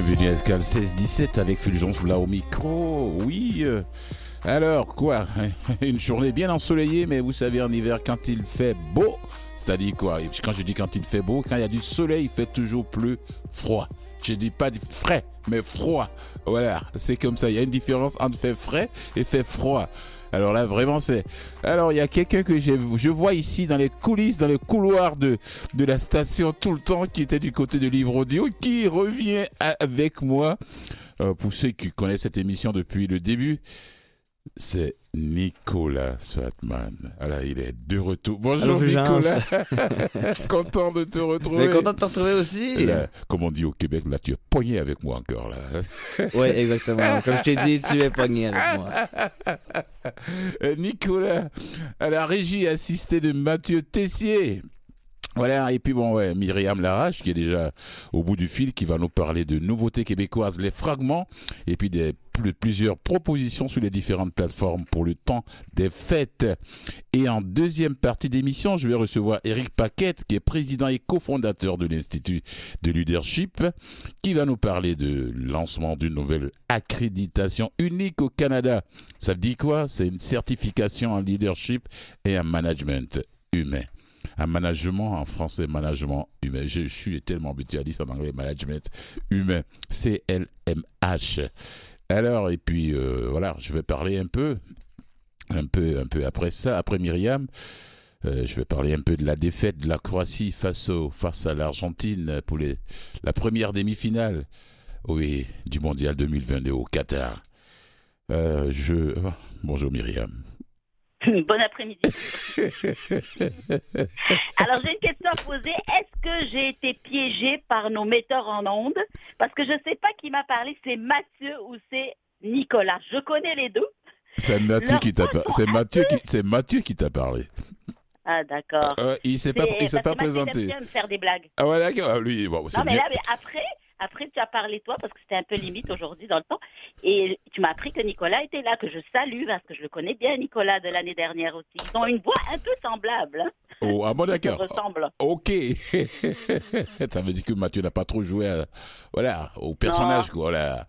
Bienvenue à Escal 16-17 avec Fulgence là au micro. Oui. euh, alors quoi Une journée bien ensoleillée, mais vous savez en hiver quand il fait beau, c'est-à-dire quoi Quand je dis quand il fait beau, quand il y a du soleil, il fait toujours plus froid. Je dis pas frais, mais froid. Voilà, c'est comme ça. Il y a une différence entre fait frais et fait froid. Alors là, vraiment, c'est. Alors, il y a quelqu'un que je vois ici dans les coulisses, dans les couloirs de, de la station tout le temps, qui était du côté de Livre Audio, qui revient avec moi. Euh, pour ceux qui connaissent cette émission depuis le début, c'est Nicolas Swatman. Voilà, il est de retour. Bonjour Allô. Nicolas. Content de te retrouver. Mais content de te retrouver aussi. Là, comme on dit au Québec, là, tu es pogné avec moi encore, là. Oui, exactement. Comme je t'ai dit, tu es pogné avec moi. Euh, Nicolas, à la régie assistée de Mathieu Tessier. Voilà, et puis bon, ouais, Myriam Larache, qui est déjà au bout du fil, qui va nous parler de nouveautés québécoises, les fragments, et puis des plus- plusieurs propositions sur les différentes plateformes pour le temps des fêtes. Et en deuxième partie d'émission, je vais recevoir Eric Paquette, qui est président et cofondateur de l'Institut de leadership, qui va nous parler de lancement d'une nouvelle accréditation unique au Canada. Ça veut dire quoi? C'est une certification en leadership et en management humain. Un management en français, management humain. Je, suis tellement habitué en anglais, management humain. C-L-M-H. Alors, et puis euh, voilà, je vais parler un peu, un peu, un peu après ça, après Myriam. euh, je vais parler un peu de la défaite de la Croatie face, au, face à l'Argentine pour les, la première demi-finale oui, du mondial 2022 au Qatar. Euh, je... oh, bonjour Myriam. Bon après-midi. Alors, j'ai une question à poser. Est-ce que j'ai été piégée par nos metteurs en ondes Parce que je ne sais pas qui m'a parlé, c'est Mathieu ou c'est Nicolas. Je connais les deux. C'est Mathieu qui t'a par- c'est Mathieu qui c'est Mathieu qui t'a parlé. Ah, d'accord. Euh, il s'est pas il s'est pas il présenté. aime bien me faire des blagues. Ah ouais d'accord, lui bon, c'est Non, mais bien. là, mais après, après, tu as parlé toi parce que c'était un peu limite aujourd'hui dans le temps. Et tu m'as appris que Nicolas était là, que je salue parce que je le connais bien, Nicolas, de l'année dernière aussi. Ils ont une voix un peu semblable. Hein, Oh, ah bon ils se d'accord. ressemblent. OK. ça veut dire que Mathieu n'a pas trop joué à- voilà, au personnage quoi, voilà.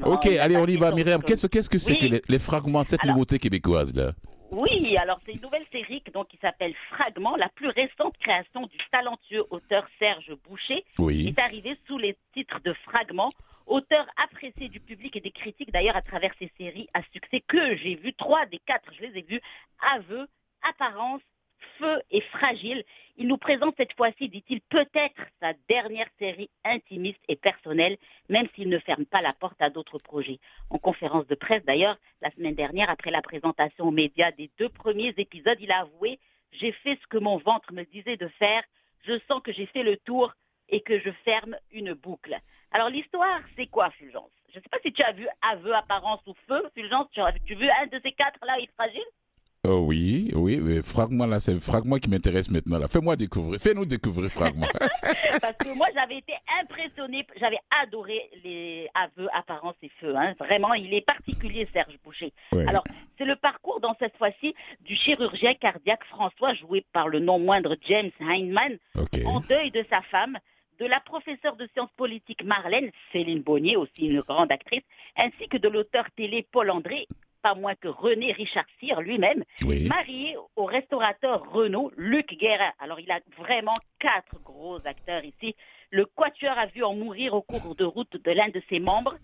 Non, OK, allez, on y va Myriam. Qu'est-ce qu'est-ce que c'est Oui. que les, les fragments cette Alors- nouveauté québécoise là? Oui, alors c'est une nouvelle série donc, qui s'appelle Fragment, la plus récente création du talentueux auteur Serge Boucher, qui Oui. est arrivé sous les titres de Fragment, auteur apprécié du public et des critiques d'ailleurs à travers ces séries à succès que j'ai vu, trois des quatre, je les ai vus, Aveu, Apparence, Feu et Fragile. Il nous présente cette fois-ci, dit-il, peut-être sa dernière série intimiste et personnelle, même s'il ne ferme pas la porte à d'autres projets. En conférence de presse d'ailleurs, la semaine dernière, après la présentation aux médias des deux premiers épisodes, il a avoué J'ai fait ce que mon ventre me disait de faire. Je sens que j'ai fait le tour et que je ferme une boucle. Alors l'histoire, c'est quoi, Fulgence? Je ne sais pas si tu as vu Aveu, Apparence ou Feu. Fulgence, tu as vu un de ces quatre là, il est fragile? Oh oui, oui, mais fragment là, c'est fragment qui m'intéresse maintenant là. Fais-moi découvrir, fais-nous découvrir fragment. Parce que moi, j'avais été impressionnée, j'avais adoré les aveux, apparence et feu. hein. Vraiment, il est particulier, Serge Boucher. Ouais. Alors, c'est le parcours dans cette fois-ci du chirurgien cardiaque François, joué par le non moindre James Heinemann, OK. en deuil de sa femme, de la professeure de sciences politiques Marlène, Céline Bonnier, aussi une grande actrice, ainsi que de l'auteur télé Paul André, pas moins que René Richard Cyr lui-même, Oui. marié au restaurateur Renault, Luc Guérin. Alors, il a vraiment quatre gros acteurs ici. Le Quatuor a vu en mourir au cours de route de l'un de ses membres,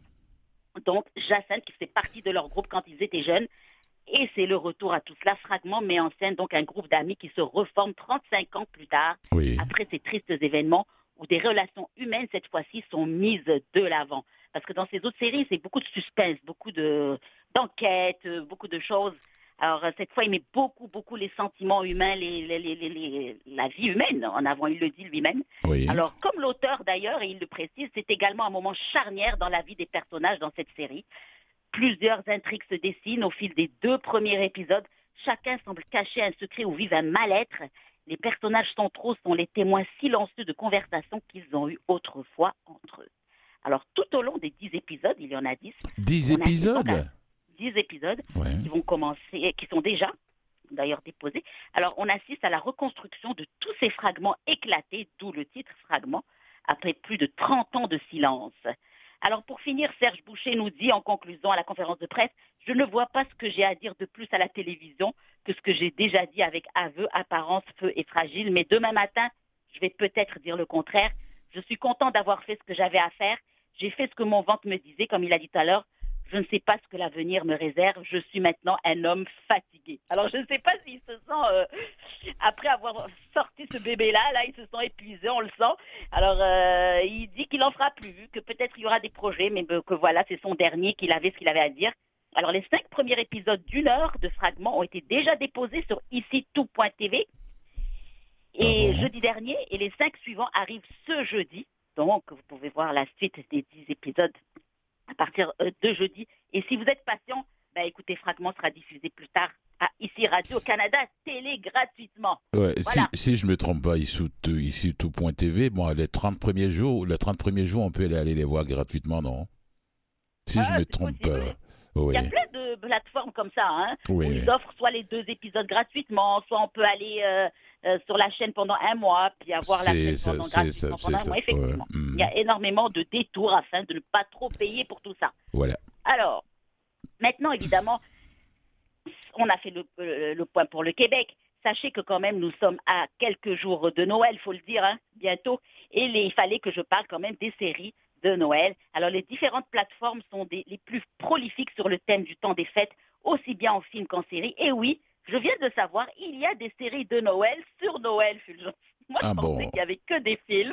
donc Jacinthe, qui fait partie de leur groupe quand ils étaient jeunes. Et c'est le retour à tout cela. Fragment met en scène donc un groupe d'amis qui se reforment 35 ans plus tard, Oui. après ces tristes événements où des relations humaines, cette fois-ci, sont mises de l'avant. Parce que dans ces autres séries, c'est beaucoup de suspense, beaucoup de d'enquêtes, euh, beaucoup de choses. Alors, euh, cette fois, il met beaucoup, beaucoup les sentiments humains, les, la vie humaine en avant, il le dit lui-même. Oui. Alors, comme l'auteur d'ailleurs, et il le précise, c'est également un moment charnière dans la vie des personnages dans cette série. Plusieurs intrigues se dessinent au fil des deux premiers épisodes. Chacun semble cacher un secret ou vivre un mal-être. Les personnages centraux sont les témoins silencieux de conversations qu'ils ont eues autrefois entre eux. Alors, tout au long des dix épisodes, il y en a dix, 10 on a- épisodes? Dix épisodes, Ouais. qui vont commencer, qui sont déjà d'ailleurs déposés. Alors, on assiste à la reconstruction de tous ces fragments éclatés, d'où le titre fragment, après plus de 30 ans de silence. Alors pour finir, Serge Boucher nous dit en conclusion à la conférence de presse, je ne vois pas ce que j'ai à dire de plus à la télévision que ce que j'ai déjà dit avec aveu, apparence, feu et fragile, mais demain matin, je vais peut-être dire le contraire. Je suis content d'avoir fait ce que j'avais à faire. J'ai fait ce que mon ventre me disait, comme il a dit tout à l'heure. Je ne sais pas ce que l'avenir me réserve. Je suis maintenant un homme fatigué. Alors, je ne sais pas s'il se sent, euh, après avoir sorti ce bébé-là, là, il se sent épuisé, on le sent. Alors, euh, il dit qu'il n'en fera plus, que peut-être il y aura des projets, mais que voilà, c'est son dernier, qu'il avait ce qu'il avait à dire. Alors, les cinq premiers épisodes d'une heure de fragments ont été déjà déposés sur ici tout.tv. Et Ah jeudi dernier, et les cinq suivants arrivent ce jeudi. Donc, vous pouvez voir la suite des dix épisodes à partir euh, de jeudi. Et si vous êtes patient, bah, écoutez, Fragment sera diffusé plus tard à ici Radio-Canada, télé gratuitement. Ouais, Voilà. si, si je me trompe pas, ici, tout, ici tout.tv, bon, les 30 premiers jours, les 30 premiers jours, on peut aller les voir gratuitement, non? Si je Ah, me trompe pas. oui. Il y a plein de plateformes comme ça, hein, où ils offrent soit les deux épisodes gratuitement, soit on peut aller euh, euh, sur la chaîne pendant un mois, puis avoir la chaîne ça, pendant gratuitement un ça. mois, effectivement. Ouais, hmm, Il y a énormément de détours afin de ne pas trop payer pour tout ça. Voilà. Alors, maintenant, évidemment, on a fait le, le- le point pour le Québec. Sachez que quand même, nous sommes à quelques jours de Noël, faut le dire, hein, bientôt. Et il fallait que je parle quand même des séries de Noël. Alors, les différentes plateformes sont des- les plus prolifiques sur le thème du temps des fêtes, aussi bien en film qu'en série. Et oui, je viens de savoir, il y a des séries de Noël sur Noël, Fulgence. Moi, je Ah pensais bon. qu'il n'y avait que des films,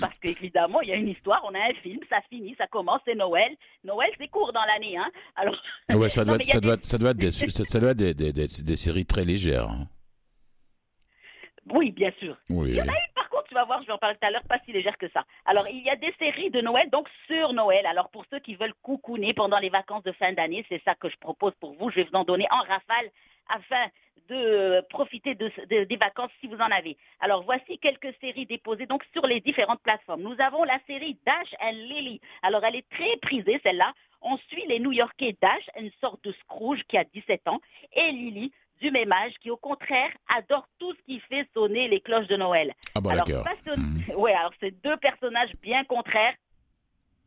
parce qu'évidemment, il y a une histoire, on a un film, ça finit, ça commence, c'est Noël. Noël, c'est court dans l'année, hein. Alors, Ouais, ça, doit, être- des- des, ça, ça doit être des, des, des- des séries très légères. hein. oui, bien sûr. Oui. Il y en a une, par contre, tu vas voir, je vais en parler tout à l'heure, pas si légère que ça. Alors, il y a des séries de Noël, donc sur Noël. Alors, pour ceux qui veulent coucouner pendant les vacances de fin d'année, c'est ça que je propose pour vous. Je vais vous en donner en rafale afin de profiter de, de- des vacances si vous en avez. Alors, voici quelques séries déposées donc sur les différentes plateformes. Nous avons la série Dash and Lily. Alors, elle est très prisée, celle-là. On suit les New-Yorkais Dash, une sorte de Scrooge qui a 17 ans, et Lily, du même âge, qui au contraire adore tout ce qui fait sonner les cloches de Noël. Ah bon, alors, passionn- Mhm. ouais, alors c'est deux personnages bien contraires,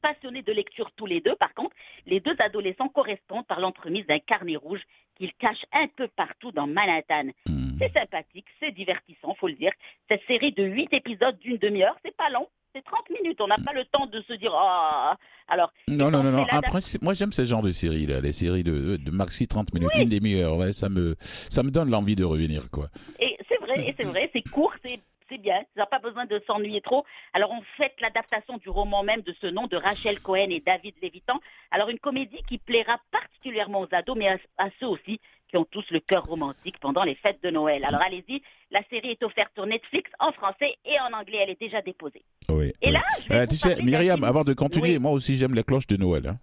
passionnés de lecture tous les deux. Par contre, les deux adolescents correspondent par l'entremise d'un carnet rouge qu'ils cachent un peu partout dans Manhattan. Mhm. C'est sympathique, c'est divertissant, faut le dire. Cette série de huit épisodes d'une demi-heure, c'est pas long. C'est 30 minutes, on n'a pas le temps de se dire ah. Alors, Non, non, on non, non. Après, moi, j'aime ce genre de séries, là. Les séries de, de maxi 30 minutes, une demi-heure. Ouais, ça me, ça me donne l'envie de revenir, quoi. Et c'est vrai, et c'est vrai, c'est court, c'est c'est bien, ça n'a pas besoin de s'ennuyer trop. Alors on fait l'adaptation du roman même de ce nom de Rachel Cohen et David Lévitan. Alors une comédie qui plaira particulièrement aux ados, mais à, à ceux aussi qui ont tous le cœur romantique pendant les fêtes de Noël. Alors allez-y, la série est offerte sur Netflix en français et en anglais, elle est déjà déposée. Oui. Et oui. là, je vais Euh, vous tu sais, Myriam, avant de continuer, Oui. moi aussi, j'aime les cloches de Noël. hein.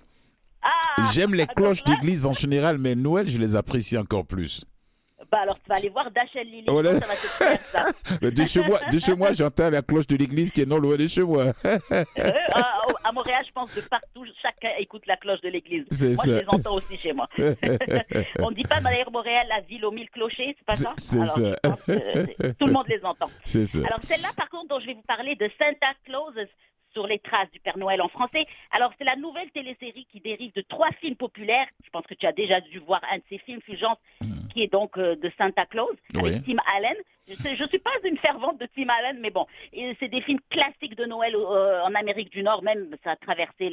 Ah J'aime les cloches d'église en général, mais Noël, je les apprécie encore plus. Bah alors tu vas aller voir Dachel Lily, Voilà. ça va te faire ça. Mais de chez moi, de chez moi j'entends la cloche de l'église qui est non loin de chez moi. Euh, à, à Montréal, je pense de partout, chacun écoute la cloche de l'église. Moi, ça. je les entends aussi chez moi. On ne dit pas d'ailleurs Montréal la ville aux mille clochers, c'est pas ça? C'est ça. que, Tout le monde les entend. C'est ça. Alors celle-là, par contre, dont je vais vous parler de Santa Claus sur les traces du Père Noël en français. Alors c'est la nouvelle télésérie qui dérive de trois films populaires. Je pense que tu as déjà dû voir un de ces films, Fulgence, qui est donc euh, de Santa Claus avec Oui. Tim Allen. Je ne suis pas une fervente de Tim Allen, mais bon, c'est des films classiques de Noël euh, en Amérique du Nord, même ça a traversé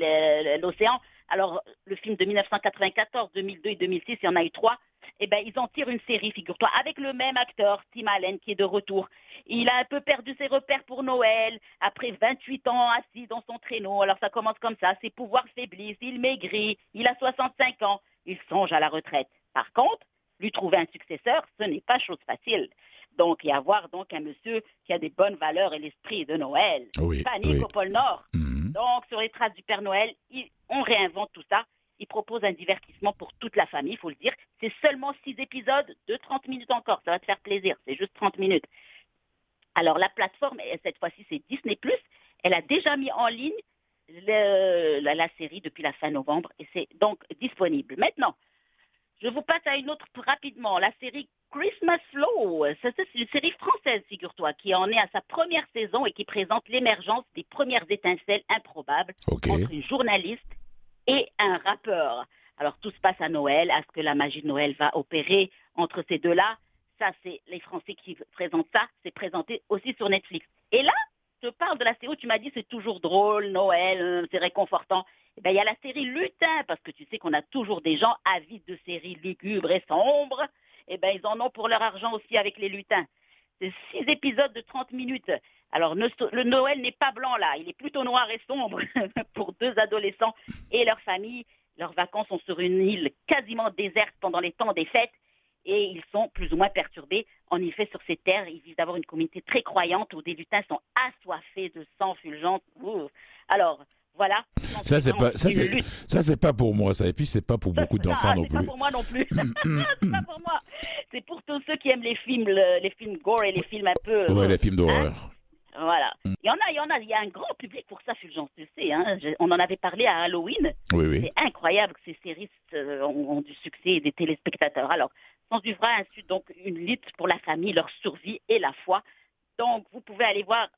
l'océan. Alors le film de 1994, 2002 et 2006, il y en a eu trois. Eh ben, ils en tirent une série, figure-toi, avec le même acteur, Tim Allen, qui est de retour. Il a un peu perdu ses repères pour Noël, après 28 ans assis dans son traîneau. Alors ça commence comme ça, ses pouvoirs faiblissent, il maigrit, il a 65 ans, il songe à la retraite. Par contre, lui trouver un successeur, ce n'est pas chose facile. Donc, y avoir donc un monsieur qui a des bonnes valeurs et l'esprit de Noël. Oui, Panique oui. au pôle Nord. Mhm. Donc, sur les traces du Père Noël, il- on réinvente tout ça. Il propose un divertissement pour toute la famille, il faut le dire. C'est seulement six épisodes de 30 minutes encore. Ça va te faire plaisir. C'est juste 30 minutes. Alors, la plateforme, et cette fois-ci, c'est Disney+. Elle a déjà mis en ligne le- la, la série depuis la fin novembre et c'est donc disponible. Maintenant, Je vous passe à une autre rapidement, la série Christmas Flow. C'est une série française, figure-toi, qui en est à sa première saison et qui présente l'émergence des premières étincelles improbables entre une journaliste et un rappeur. Alors tout se passe à Noël. Est-ce que la magie de Noël va opérer entre ces deux-là Ça, c'est les Français qui présentent ça. C'est présenté aussi sur Netflix. Et là, je parle de la série où tu m'as dit c'est toujours drôle, Noël, euh, c'est réconfortant. Eh ben, il y a la série Lutin, parce que tu sais qu'on a toujours des gens avides de séries lugubres et sombres. Eh ben, ils en ont pour leur argent aussi avec les lutins. C'est six épisodes de 30 minutes. Alors, le Noël n'est pas blanc là, il est plutôt noir et sombre pour deux adolescents et leur famille. Leurs vacances sont sur une île quasiment déserte pendant les temps des fêtes et ils sont plus ou moins perturbés. En effet, sur ces terres, ils vivent d'avoir une communauté très croyante où des lutins sont assoiffés de sang fulgence. Ouh. Alors, voilà. Ça, c'est pas- ça, c'est-. Ça, c'est pas pour moi, ça. Et puis, c'est pas pour beaucoup d'enfants Ah, non c'est pas plus. pour moi non plus. c'est pas pour moi. C'est pour tous ceux qui aiment les films, le- les films gore et les films un peu. Ouais, euh, les films d'horreur. Voilà. Mm. Il y en a, il y en a. Il y a un grand public pour ça, Fulgence, tu sais. Hein. Je- on en avait parlé à Halloween. Oui, oui. C'est incroyable que ces séries euh, ont, ont du succès et des téléspectateurs. Alors, Sans du vrai insulte donc une lutte pour la famille, leur survie et la foi. Donc, vous pouvez aller voir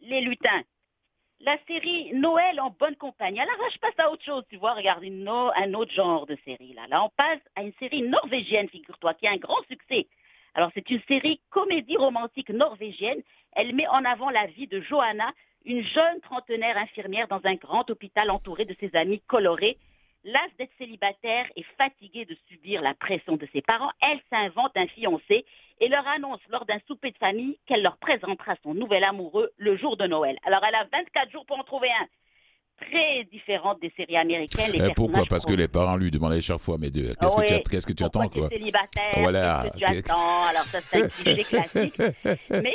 Les Lutins. La série Noël en bonne compagnie. Alors là, je passe à autre chose, tu vois, regarde une no- un autre genre de série. Là. là, on passe à une série norvégienne, figure-toi, qui a un grand succès. Alors, c'est une série comédie romantique norvégienne. Elle met en avant la vie de Johanna, une jeune trentenaire infirmière dans un grand hôpital entourée de ses amis colorés. Lasse d'être célibataire et fatiguée de subir la pression de ses parents, elle s'invente un fiancé et leur annonce lors d'un souper de famille qu'elle leur présentera son nouvel amoureux le jour de Noël. Alors elle a 24 jours pour en trouver un. Très différente des séries américaines. Les Eh, pourquoi? Parce que les parents lui demandaient chaque fois, mais de- qu'est-ce que tu, att- qu'est-ce que tu Pourquoi attends, quoi? célibataire? Voilà. Qu'est-ce que tu attends? Alors ça, c'est un cliché classique. Mais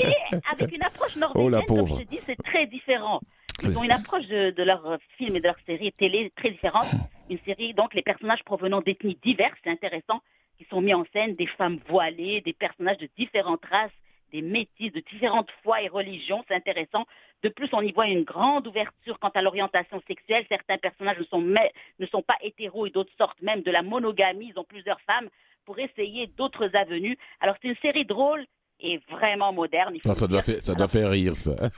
avec une approche norvégienne, Oh, comme je dis, c'est très différent. Ils ont une approche de, de leurs films et de leurs séries télé très différente. Une série, donc, les personnages provenant d'ethnies diverses, c'est intéressant, qui sont mis en scène, des femmes voilées, des personnages de différentes races, des métis de différentes foi et religions, c'est intéressant. De plus, on y voit une grande ouverture quant à l'orientation sexuelle. Certains personnages ne sont, pas hétéros et d'autres sortent même de la monogamie. Ils ont plusieurs femmes pour essayer d'autres avenues. Alors, c'est une série drôle et vraiment moderne. il faut Non, ça, doit faire, ça doit faire rire, ça.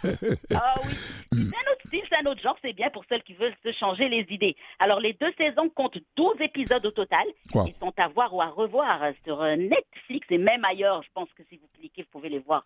Ah oui, c'est un autre style, c'est un autre genre, c'est bien pour celles qui veulent se changer les idées. Alors les deux saisons comptent 12 épisodes au total. Wow. Ils sont à voir ou à revoir sur euh, Netflix et même ailleurs. Je pense que si vous cliquez, vous pouvez les voir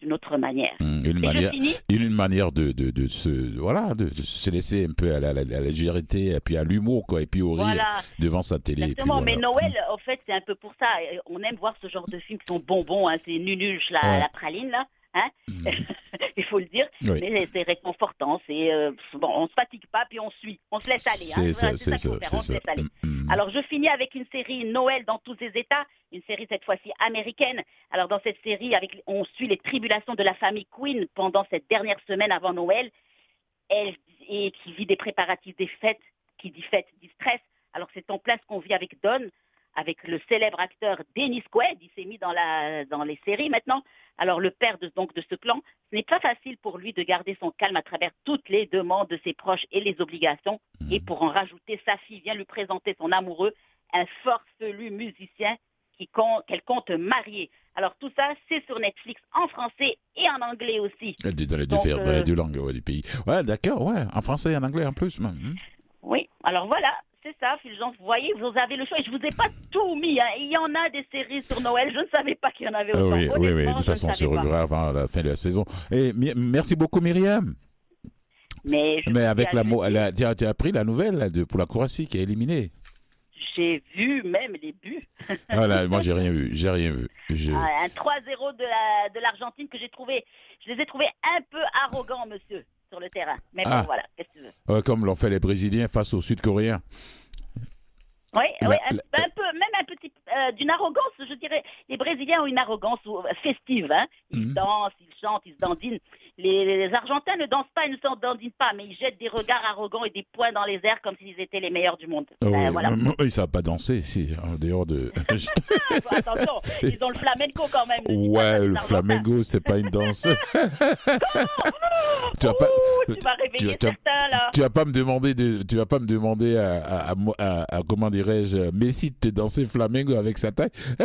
d'une autre manière. Hum, Une manière, une, manière de, de, de se, voilà, de, de se laisser un peu à la, la légèreté, et puis à l'humour, quoi, et puis au rire Voilà, devant sa télé. puis exactement. Mais. Noël, en fait, c'est un peu pour ça. On aime voir ce genre de films qui sont bonbons. Hein. C'est nunuche, la, Ouais. la praline, là. Hein Hum. Il faut le dire. Oui. Mais c'est réconfortant. C'est euh, bon, on se fatigue pas, puis on suit. On se laisse aller. C'est hein. ça, c'est ça, faire, c'est on se ça. laisse aller. Hum. Alors je finis avec une série Noël dans tous ses états, une série cette fois-ci américaine. Alors dans cette série, avec, on suit les tribulations de la famille Quinn pendant cette dernière semaine avant Noël, elle et qui vit des préparatifs des fêtes, qui dit fête dit stress. Alors c'est en place qu'on vit avec Don, avec le célèbre acteur Dennis Quaid, il s'est mis dans, la, dans les séries maintenant. Alors le père de, donc, de ce clan, ce n'est pas facile pour lui de garder son calme à travers toutes les demandes de ses proches et les obligations. Et pour en rajouter, sa fille vient lui présenter son amoureux, un forfelu musicien qu'elle compte marier. Alors tout ça, c'est sur Netflix en français et en anglais aussi. Elle dit Dans les deux, Donc, faire- dans euh, les deux langues ouais, du pays. Ouais, d'accord, ouais, en français et en anglais en plus. même, hum. Oui, alors voilà, c'est ça, Fulgence. Vous voyez, vous avez le choix. Et je vous ai pas tout mis. hein. Il y en a des séries sur Noël. Je ne savais pas qu'il y en avait autant. oui, oui, oui, de toute façon, on se reverra avant la fin de la saison. Et merci beaucoup, Myriam. Mais, je Mais avec la, tu, as, tu as la nouvelle là, de, pour la Croatie qui est éliminée. J'ai vu même les buts. Ah là, moi, j'ai rien vu. J'ai rien vu. Je- Ah, un 3-0 de la- de l'Argentine que j'ai trouvé. Je les ai trouvés un peu arrogants, monsieur, sur le terrain. Mais bon, Ah. voilà, qu'est-ce que tu veux? Ouais, comme l'ont fait les Brésiliens face aux Sud-Coréens. Oui, La- oui, un, la- un peu, même un petit, euh, d'une arrogance, je dirais. Les Brésiliens ont une arrogance euh, festive, hein. Ils Mhm. dansent, ils chantent, ils se dandinent. Les, les Argentins ne dansent pas, ils ne s'en dandinent pas, mais ils jettent des regards arrogants et des poings dans les airs comme s'ils étaient les meilleurs du monde. Ah Ben, voilà. Ils ne savent pas danser, si, en dehors de. Ah, attention, ils ont le flamenco quand même. ouais, le flamenco, c'est pas une danse. tu vas pas. Ouh, tu vas réveiller tu as- certains là. Tu vas pas me demander de, tu vas pas me demander à, à, à moi- à- à- comment dirais-je, Messi de te danser flamengo avec sa taille. Oh,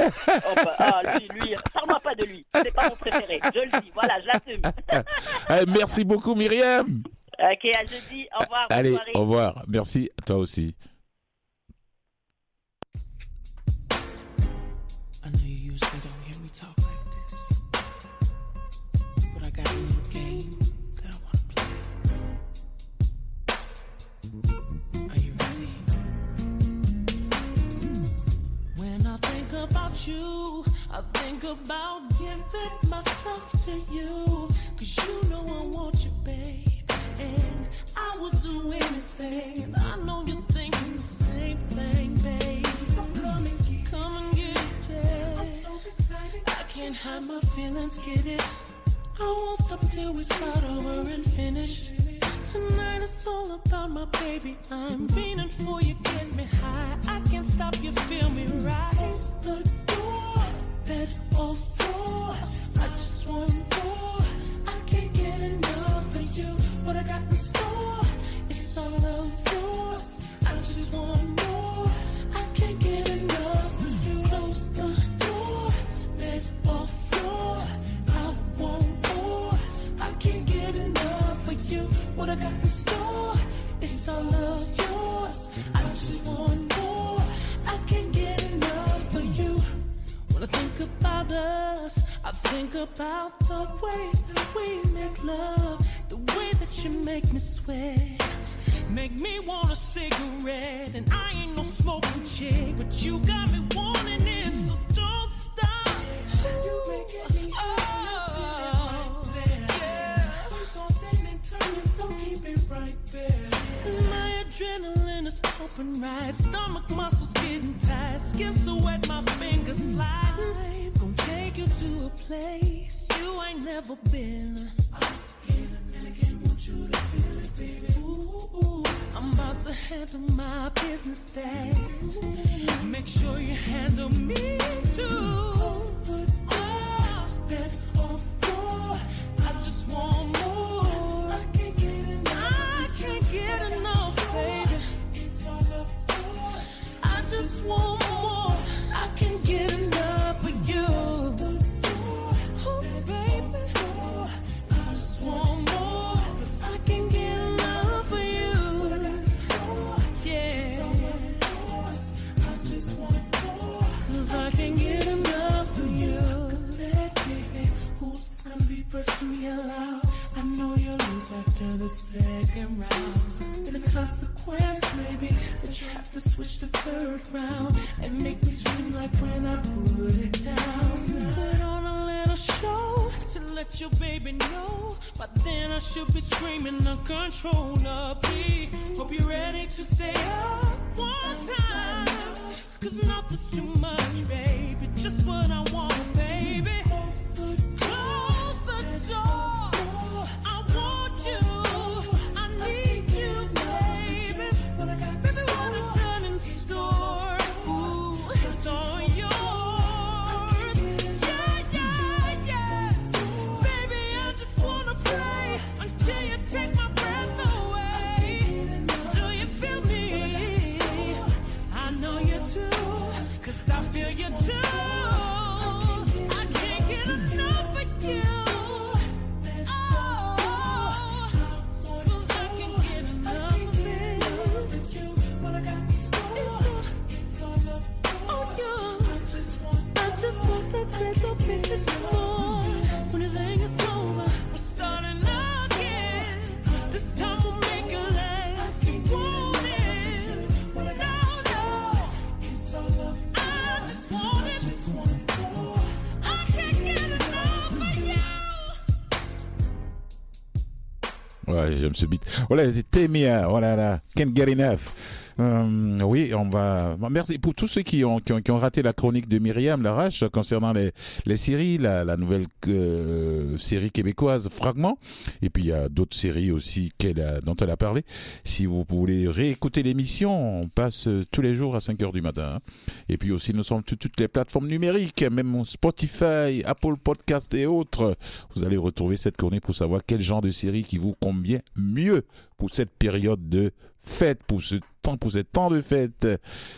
bah, ah, lui, lui, parle-moi pas de lui. C'est pas mon préféré. Je le dis. Voilà, je l'assume. Eh, merci beaucoup, Myriam. ok, à jeudi. Au revoir. Allez, au revoir. Merci, toi aussi. You, I think about giving myself to you. Cause you know I want you, babe. And I would do anything. And I know you're thinking the same thing, babe. So come and get Come and get it, babe. I'm so excited. I can't hide my feelings, get it. I won't stop till we start over and finish. Tonight it's all about my baby. I'm fiending for you, get me high. I can't stop you, feel me right. Bed or floor. I just want more. I can't get enough of you. What I got in store, it's all of yours. I just want more. I can't get enough of you. Close the door, bed or floor. I want more. I can't get enough of you. What I got in store, it's all of about us, I think about the way that we make love, the way that you make me sweat. Make me want a cigarette, and I ain't no smoking chick, but you got me wanting it, so don't stop. You making me oh, yeah. Tossing and turning, so keep it right there. My adrenaline is pumping right, stomach muscles getting tight, skin so wet my fingers slide. I'm gonna take you to a place you ain't never been. Ooh, I'm about to handle my business fast. Make sure you handle me too. Oh, bed or floor. I just want more. After the second round. And the consequence may be that you have to switch to third round and make me scream like when I put it down. Put on a little show to let your baby know. But then I should be screaming uncontrollably. Hope you're ready to stay up one time. Cause nothing's too much, baby. Just what I want, baby. Close the door. I want you. Ouais, j'aime ce beat. Voilà, c'est Temia. Oh là là, can't get enough. Euh, oui, on va. Merci pour tous ceux qui ont, qui ont, qui ont raté la chronique de Myriam Larache concernant les, les séries, la, la nouvelle euh, série québécoise Fragment. Et puis il y a d'autres séries aussi qu'elle a, dont elle a parlé. Si vous voulez réécouter l'émission, on passe tous les jours à 5 heures du matin. hein. Et puis aussi, nous sommes toutes les plateformes numériques, même Spotify, Apple Podcast et autres. Vous allez retrouver cette chronique pour savoir quel genre de série qui vous convient mieux pour cette période de fête, pour ce pour ces temps de fête.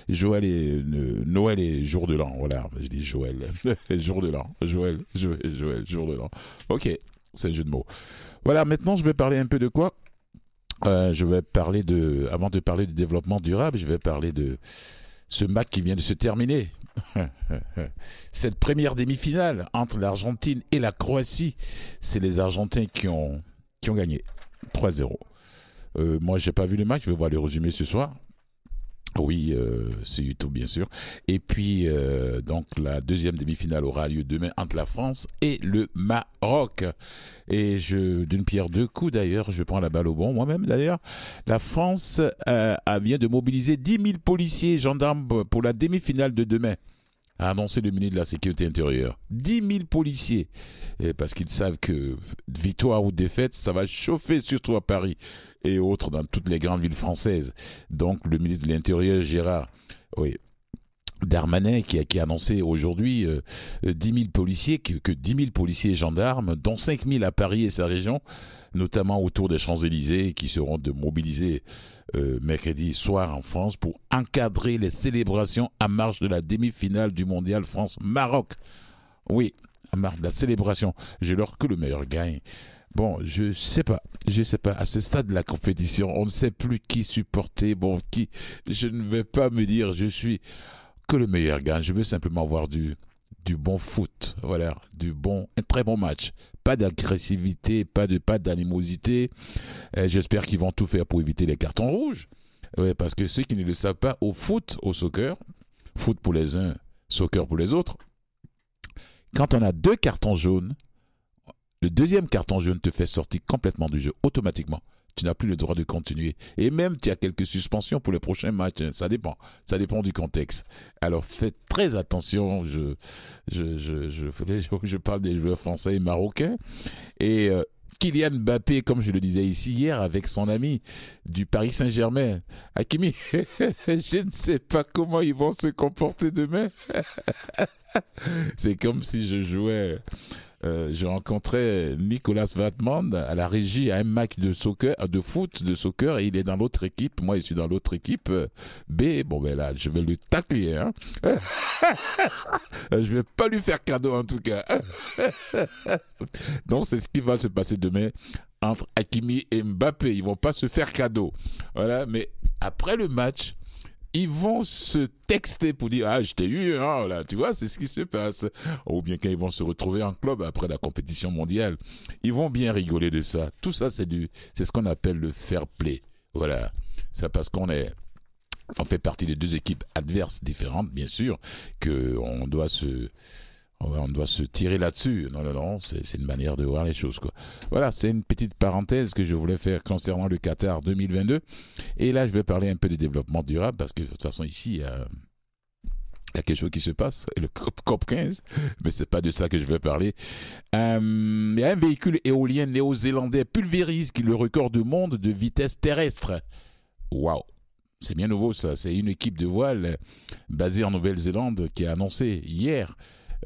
Joël et Noël et jour de l'an. Voilà, je dis Joël. jour de l'an. Joël, Joël, Joël, jour de l'an. Ok, c'est le jeu de mots. Voilà, maintenant je vais parler un peu de quoi? Euh, Je vais parler de, avant de parler du développement durable, je vais parler de ce match qui vient de se terminer. Cette première demi-finale entre l'Argentine et la Croatie, c'est les Argentins qui ont, qui ont gagné 3-0. Euh, moi, j'ai pas vu le match, je vais voir le résumé ce soir. Oui, euh, c'est YouTube bien sûr. Et puis euh, donc la deuxième demi-finale aura lieu demain entre la France et le Maroc. Et je d'une pierre deux coups d'ailleurs, je prends la balle au bon moi-même d'ailleurs. La France euh, vient de mobiliser 10 000 policiers et gendarmes pour la demi-finale de demain. A annoncé le ministre de la Sécurité intérieure. 10 000 policiers. Parce qu'ils savent que victoire ou défaite, ça va chauffer surtout à Paris et autres dans toutes les grandes villes françaises. Donc le ministre de l'Intérieur, Gérard, oui, Darmanin, qui a, qui a annoncé aujourd'hui euh, euh, 10 000 policiers, que, que 10 000 policiers et gendarmes, dont 5 000 à Paris et sa région, notamment autour des Champs-Élysées, qui seront de mobilisés euh, mercredi soir en France pour encadrer les célébrations à marche de la demi-finale du mondial France-Maroc. Oui, à marche de la célébration. J'ai l'heure que le meilleur gagne. Bon, je sais pas, je sais pas. À ce stade de la compétition, on ne sait plus qui supporter. Bon, qui. Je ne vais pas me dire, je suis que le meilleur gagne. Je veux simplement voir du du bon foot, voilà, du bon, un très bon match. Pas d'agressivité, pas de pas d'animosité. Euh, J'espère qu'ils vont tout faire pour éviter les cartons rouges. Ouais, parce que ceux qui ne le savent pas, au foot, au soccer, foot pour les uns, soccer pour les autres, quand on a deux cartons jaunes, le deuxième carton jaune te fait sortir complètement du jeu automatiquement. Tu n'as plus le droit de continuer. Et même, tu as quelques suspensions pour les prochains matchs. Ça dépend. Ça dépend du contexte. Alors, faites très attention. Je parle des joueurs français et marocains. Et euh, Kylian Mbappé, comme je le disais ici hier, avec son ami du Paris Saint-Germain, Hakimi, je ne sais pas comment ils vont se comporter demain. C'est comme si je jouais euh, je rencontrais Nicolas Vatman à la régie à un match de foot, de soccer, et il est dans l'autre équipe. Moi, je suis dans l'autre équipe euh, B. Bon, ben là, je vais le tacler. Hein. je vais pas lui faire cadeau en tout cas. Donc, c'est ce qui va se passer demain entre Hakimi et Mbappé. Ils vont pas se faire cadeau. Voilà, mais après le match, ils vont se texter pour dire ah je t'ai eu hein, là tu vois c'est ce qui se passe. Ou bien quand ils vont se retrouver en club après la compétition mondiale. Ils vont bien rigoler de ça. Tout ça c'est du c'est ce qu'on appelle le fair play. Voilà. C'est parce qu'on est on fait partie de deux équipes adverses différentes bien sûr que on doit se on doit se tirer là-dessus. Non, non, non, c'est une manière de voir les choses, quoi. Voilà, c'est une petite parenthèse que je voulais faire concernant le Qatar 2022. Et là, je vais parler un peu du développement durable parce que de toute façon, ici, il y a, quelque chose qui se passe, le COP, COP 15, mais c'est pas de ça que je vais parler. Il y a un véhicule éolien néo-zélandais pulvérise qui le record du monde de vitesse terrestre. Waouh! C'est bien nouveau ça, c'est une équipe de voile basée en Nouvelle-Zélande qui a annoncé hier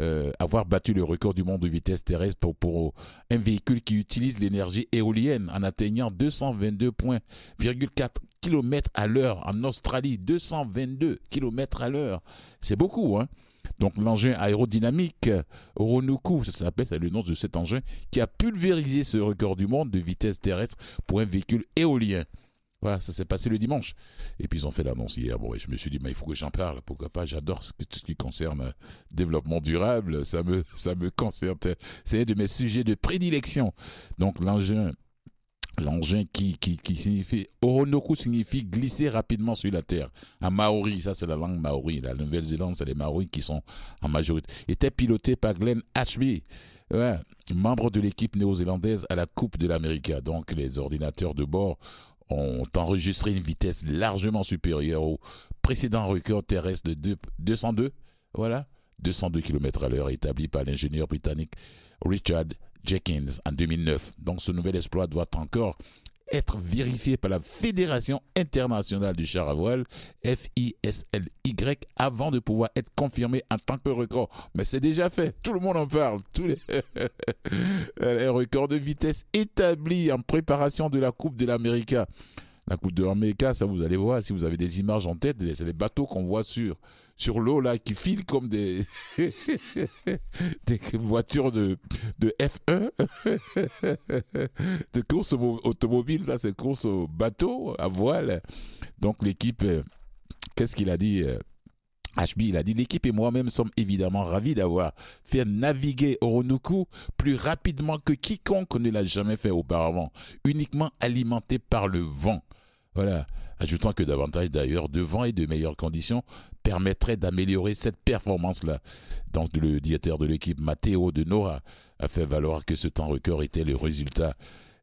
euh, avoir battu le record du monde de vitesse terrestre pour, pour un véhicule qui utilise l'énergie éolienne en atteignant 222,4 km à l'heure en Australie. 222 km à l'heure. C'est beaucoup, hein? Donc l'engin aérodynamique Oronuku, ça s'appelle, c'est le nom de cet engin, qui a pulvérisé ce record du monde de vitesse terrestre pour un véhicule éolien. Ça s'est passé le dimanche. Et puis ils ont fait l'annonce hier. Bon, je me suis dit, mais il faut que j'en parle. Pourquoi pas? J'adore tout ce qui concerne euh, développement durable. Ça me, ça me concerne. C'est un de mes sujets de prédilection. Donc l'engin, l'engin qui, qui, qui signifie Oronoku signifie glisser rapidement sur la terre. En maori, ça c'est la langue maori. La Nouvelle-Zélande, c'est les maoris qui sont en majorité. Était piloté par Glenn Ashby. Membre de l'équipe néo-zélandaise à la Coupe de l'Amérique. Donc les ordinateurs de bord ont enregistré une vitesse largement supérieure au précédent record terrestre de deux- 202, voilà, 202 km à l'heure établi par l'ingénieur britannique Richard Jenkins en 2009. Donc ce nouvel exploit doit encore être vérifié par la Fédération internationale du char à voile, FISLY, avant de pouvoir être confirmé en tant que record. Mais c'est déjà fait, tout le monde en parle. Tous les... un record de vitesse établi en préparation de la Coupe de l'Amérique. la Coupe de l'Amérique, ça vous allez voir, si vous avez des images en tête, c'est les bateaux qu'on voit sur, sur l'eau là qui filent comme des, voitures de, de F1, de course au- automobile, là c'est course au bateau, à voile. Donc l'équipe, euh, qu'est-ce qu'il a dit euh, HB, il a dit l'équipe et moi-même sommes évidemment ravis d'avoir fait naviguer Oronuku plus rapidement que quiconque ne l'a jamais fait auparavant, uniquement alimenté par le vent. Voilà. Ajoutant que davantage d'ailleurs de vent et de meilleures conditions permettraient d'améliorer cette performance-là. Donc le directeur de l'équipe Matteo de Nora a fait valoir que ce temps record était le résultat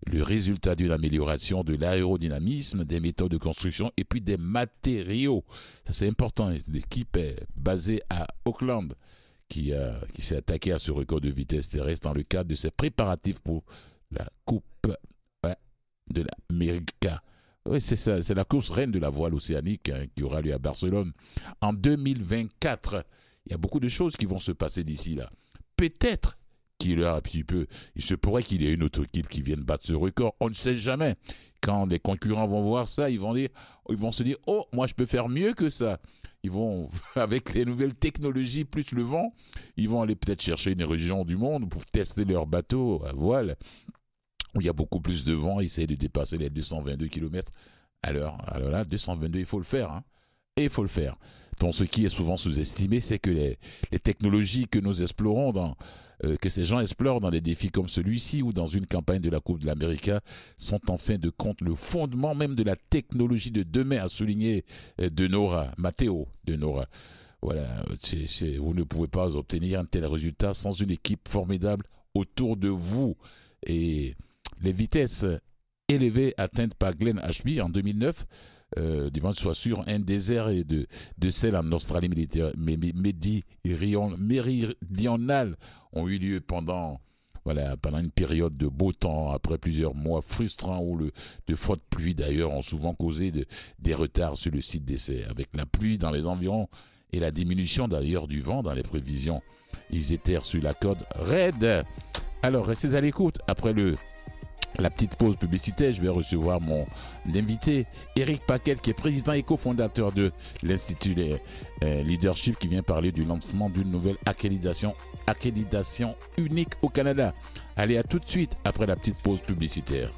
le résultat d'une amélioration de l'aérodynamisme, des méthodes de construction et puis des matériaux. Ça c'est important. L'équipe est basée à Auckland qui, s'est attaqué à ce record de vitesse terrestre dans le cadre de ses préparatifs pour la Coupe de l'Amérique. Oui, c'est ça, c'est la course reine de la voile océanique hein, qui aura lieu à Barcelone en 2024. Il y a beaucoup de choses qui vont se passer d'ici là. Peut-être qu'il y a un petit peu, il se pourrait qu'il y ait une autre équipe qui vienne battre ce record. On ne sait jamais. Quand les concurrents vont voir ça, ils vont dire, ils vont se dire, oh, moi je peux faire mieux que ça. Ils vont, avec les nouvelles technologies plus le vent, ils vont aller peut-être chercher une région du monde pour tester leur bateau à voile où il y a beaucoup plus de vent, essayer de dépasser les 222 km à l'heure. Alors là, 222, il faut le faire. hein. Et il faut le faire. Donc, ce qui est souvent sous-estimé, c'est que les, technologies que nous explorons, dans, euh, que ces gens explorent dans des défis comme celui-ci ou dans une campagne de la Coupe de l'Amérique, sont en fin de compte le fondement même de la technologie de demain, a souligné euh, De Nora, Matteo De Nora. Voilà, vous ne pouvez pas obtenir un tel résultat sans une équipe formidable autour de vous. Et les vitesses élevées atteintes par Glenn Ashby en 2009, euh, dimanche soit sur un désert et de, de celles en Australie méridionale ont eu lieu pendant, une période de beau temps, après plusieurs mois frustrants où de fortes pluies d'ailleurs ont souvent causé de- des retards sur le site d'essai. Avec la pluie dans les environs et la diminution d'ailleurs du vent dans les prévisions, ils étaient sur la corde raide. Alors, restez à l'écoute. Après le, la petite pause publicitaire, je vais recevoir mon invité, Eric Paquet, qui est président et cofondateur de l'Institut euh, Leadership, qui vient parler du lancement d'une nouvelle accréditation, accréditation unique au Canada. Allez, à tout de suite après la petite pause publicitaire.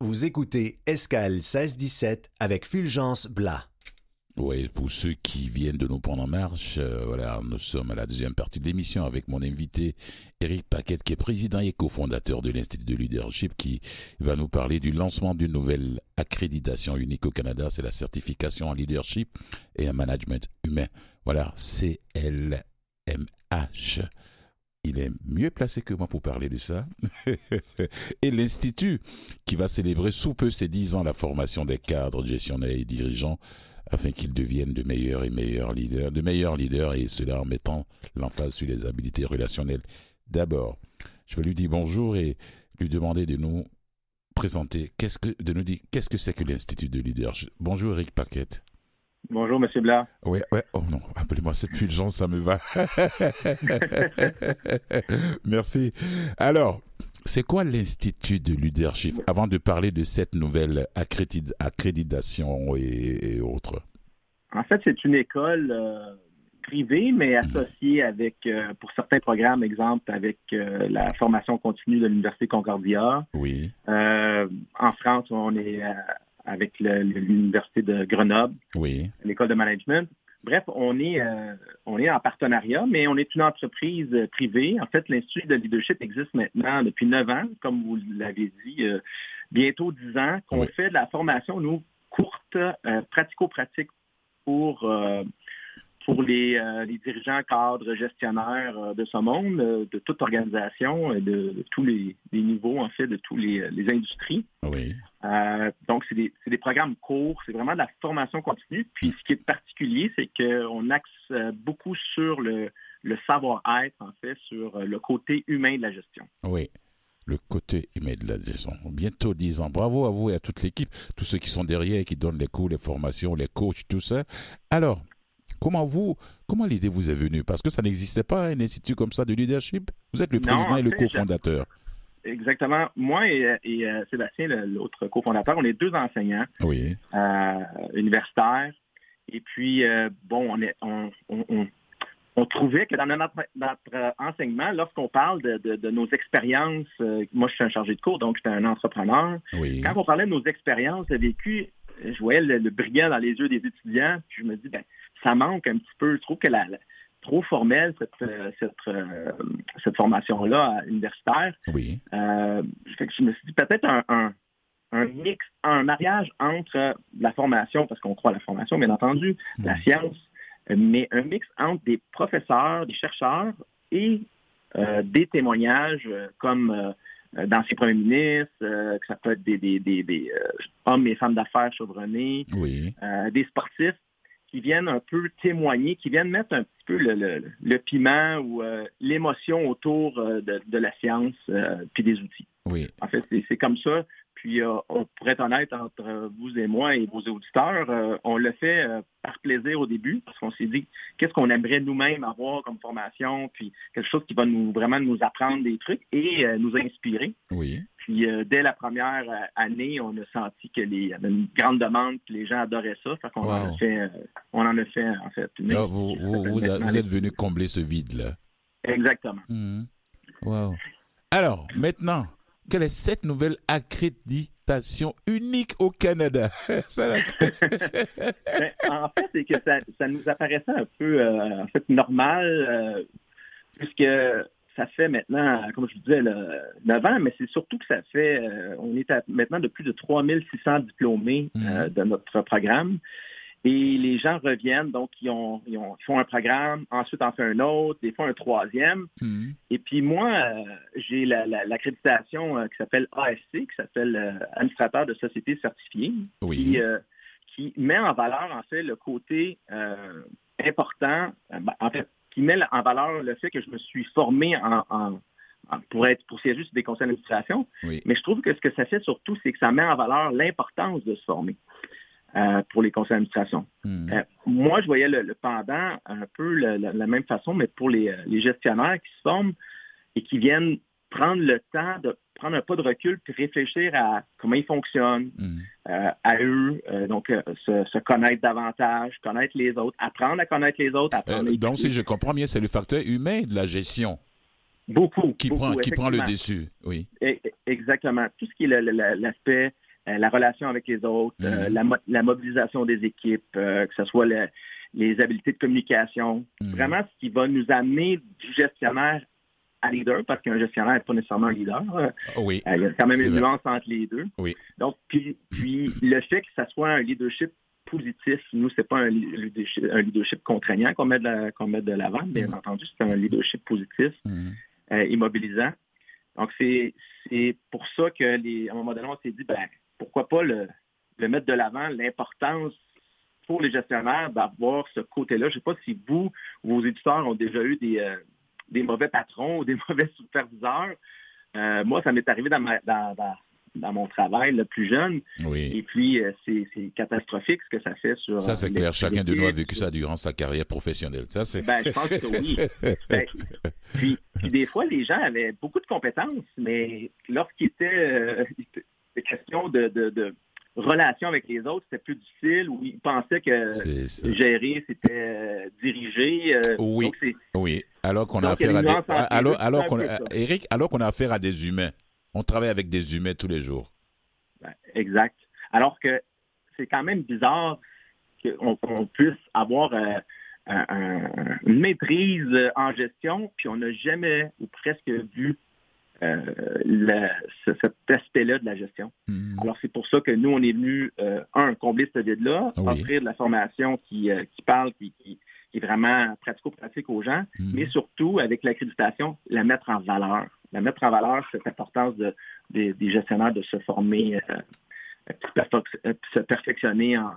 Vous écoutez Escale 1617 avec Fulgence Blas. Oui, pour ceux qui viennent de nous prendre en marche, euh, voilà, nous sommes à la deuxième partie de l'émission avec mon invité Eric Paquet, qui est président et cofondateur de l'Institut de Leadership, qui va nous parler du lancement d'une nouvelle accréditation unique au Canada, c'est la certification en leadership et en management humain. Voilà, CLMH. Il est mieux placé que moi pour parler de ça. et l'Institut, qui va célébrer sous peu ses 10 ans la formation des cadres, gestionnaires et dirigeants afin qu'ils deviennent de meilleurs et meilleurs leaders, de meilleurs leaders, et cela en mettant l'emphase sur les habiletés relationnelles. D'abord, je vais lui dire bonjour et lui demander de nous présenter, qu'est-ce que, de nous dire qu'est-ce que c'est que l'Institut de leadership. Bonjour Eric Paquette. Bonjour, Monsieur Blas. Ouais, ouais, oh non, appelez-moi cette fulgence, ça me va. Merci. Alors, c'est quoi l'Institut de leadership avant de parler de cette nouvelle accrédit- accréditation et, et autres? En fait, c'est une école euh, privée, mais associée avec, euh, pour certains programmes, exemple, avec euh, la formation continue de l'Université Concordia. Oui, en France, on est avec l'Université de Grenoble, oui, l'école de management. Bref, on est, euh, on est en partenariat, mais on est une entreprise euh, privée. En fait, l'Institut de leadership existe maintenant depuis neuf ans, comme vous l'avez dit, euh, bientôt dix ans, qu'on Oui. fait de la formation, nous, courte, euh, pratico-pratique pour, pour les, les dirigeants, cadres, gestionnaires de ce monde, de toute organisation, et de, de tous les, les niveaux, en fait, de toutes les, les industries. oui. Euh, donc, c'est des, programmes courts, c'est vraiment de la formation continue. Puis, ce qui est particulier, c'est qu'on axe euh, beaucoup sur le, le savoir-être, en fait, sur euh, le côté humain de la gestion. Oui. Le côté humain de la gestion. Bientôt 10 ans. Bravo à vous et à toute l'équipe, tous ceux qui sont derrière, qui donnent les cours, les formations, les coachs, tout ça. Alors, comment vous, comment l'idée vous est venue? Parce que ça n'existait pas un institut comme ça de leadership? Vous êtes le Non, président en et le cofondateur. Exactement. Moi et, et, euh, Sébastien, l'autre cofondateur, on est deux enseignants Oui. euh, universitaires. Et puis, euh, bon, on, est, on, on- on- on trouvait que dans notre, notre, euh, enseignement, lorsqu'on parle de, de- de nos expériences, euh, moi je suis un chargé de cours, donc j'étais un entrepreneur. Oui. Quand on parlait de nos expériences de vécu, euh, je voyais le, le brillant dans les yeux des étudiants, puis je me dis, ben, ça manque un petit peu. Je trouve que la, la- trop formelle, cette, euh, cette, euh, cette formation-là universitaire. Oui. Euh, fait que je me suis dit peut-être un, un, un mix, un mariage entre la formation, parce qu'on croit à la formation, bien entendu, la Mhm. science, mais un mix entre des professeurs, des chercheurs et euh, des témoignages comme euh, d'anciens premiers ministres, euh, que ça peut être des, des, des, des, hommes et femmes d'affaires chevronnés, Oui. des sportifs qui viennent un peu témoigner, qui viennent mettre un petit peu le, le, le piment ou euh, l'émotion autour euh, de, de la science euh, puis des outils. Oui. En fait, c'est c'est comme ça. Puis, euh, on, pour être honnête, entre vous et moi et vos auditeurs, euh, on le fait euh, par plaisir au début, parce qu'on s'est dit qu'est-ce qu'on aimerait nous-mêmes avoir comme formation, puis quelque chose qui va nous vraiment nous apprendre des trucs et euh, nous inspirer. Oui. Puis dès la première année, on a senti que les, il y avait une grande demande, puis les gens adoraient ça. Fait qu'on en a fait, on en a fait en fait. une Alors, équipe vous, a- êtes venu combler ce vide-là. Exactement. Mhm. Wow. Alors, maintenant, quelle est cette nouvelle accréditation unique au Canada? Ça, Ben, en fait, c'est que ça, ça nous apparaissait un peu euh, en fait normal, euh, puisque ça fait maintenant, comme je vous disais, là, 9 ans, mais c'est surtout que ça fait, euh, on est à maintenant de plus de 3600 diplômés Mhm. de notre programme. Et les gens reviennent, donc ils, ont, ils, ont- ils font un programme, ensuite en fait un autre, des fois un troisième. Mhm. Et puis moi, euh, j'ai la- la- l'accréditation euh, qui s'appelle ASC, qui s'appelle euh, Administrateur de société certifié, Oui. qui, qui met en valeur en fait le côté important, ben, en fait, qui met en valeur le fait que je me suis formé en, en- en- pour être pour siéger sur des conseils d'administration. Oui. Mais je trouve que ce que ça fait surtout, c'est que ça met en valeur l'importance de se former euh, pour les conseils d'administration. Mhm. Euh, moi, je voyais le, le pendant un peu le- le- la même façon, mais pour les, euh, les gestionnaires qui se forment et qui viennent prendre le temps de prendre un pas de recul puis réfléchir à comment ils fonctionnent, euh, à eux, donc se, se connaître davantage, connaître les autres, apprendre à connaître les autres, apprendre donc, si je comprends bien, c'est le facteur humain de la gestion beaucoup, qui, beaucoup, prend, qui prend le dessus. Oui. E- Exactement. Tout ce qui est l'aspect, la relation avec les autres, euh, Mhm. la, mo- la mobilisation des équipes, euh, que ce soit le- les habiletés de communication, Mhm. vraiment ce qui va nous amener du gestionnaire à leader, parce qu'un gestionnaire n'est pas nécessairement un leader. euh, Oui. il y a quand même une nuance entre les deux. Oui. Donc, puis, puis le fait que ça soit un leadership positif, nous, c'est pas un leadership, un leadership contraignant qu'on met de la- l'avant, bien Mhm. entendu, c'est un leadership positif Mhm. euh, immobilisant. Donc, c'est c'est pour ça que les, à un moment donné, on s'est dit, ben, pourquoi pas le, le mettre de l'avant, l'importance pour les gestionnaires d'avoir ce côté-là. Je ne sais pas si vous, vos éditeurs ont déjà eu des, euh, des mauvais patrons ou des mauvais superviseurs. Euh, moi, ça m'est arrivé dans, ma- dans, dans, dans mon travail le plus jeune. Oui. Et puis, euh, c'est catastrophique ce que ça fait sur... Ça, c'est clair. Chacun de nous a vécu ça durant sa carrière professionnelle. Ça, c'est. Ben, je pense que oui. Ben, puis, puis des fois, les gens avaient beaucoup de compétences, mais lorsqu'il était, euh, il était question de, de, de relation avec les autres, c'était plus difficile, ou ils pensaient que gérer, c'était euh, diriger. euh, Oui. donc Oui, alors qu'on a affaire à des... alors, alors qu'on a-. Eric, alors qu'on a affaire à des humains. On travaille avec des humains tous les jours. ben, exact. Alors que c'est quand même bizarre qu'on puisse avoir euh, un- un- une maîtrise euh, en gestion, puis on n'a jamais ou presque vu euh, ce- cet aspect-là de la gestion. Mhm. Alors, c'est pour ça que nous, on est venu, euh, un, combler ce vide-là, Oui. offrir de la formation qui, euh, qui parle, qui, qui- qui est vraiment pratico-pratique aux gens, Mhm. mais surtout, avec l'accréditation, la mettre en valeur. La mettre en valeur, cette importance de, des- des gestionnaires de se former, euh, se perfec- euh, se perfectionner en-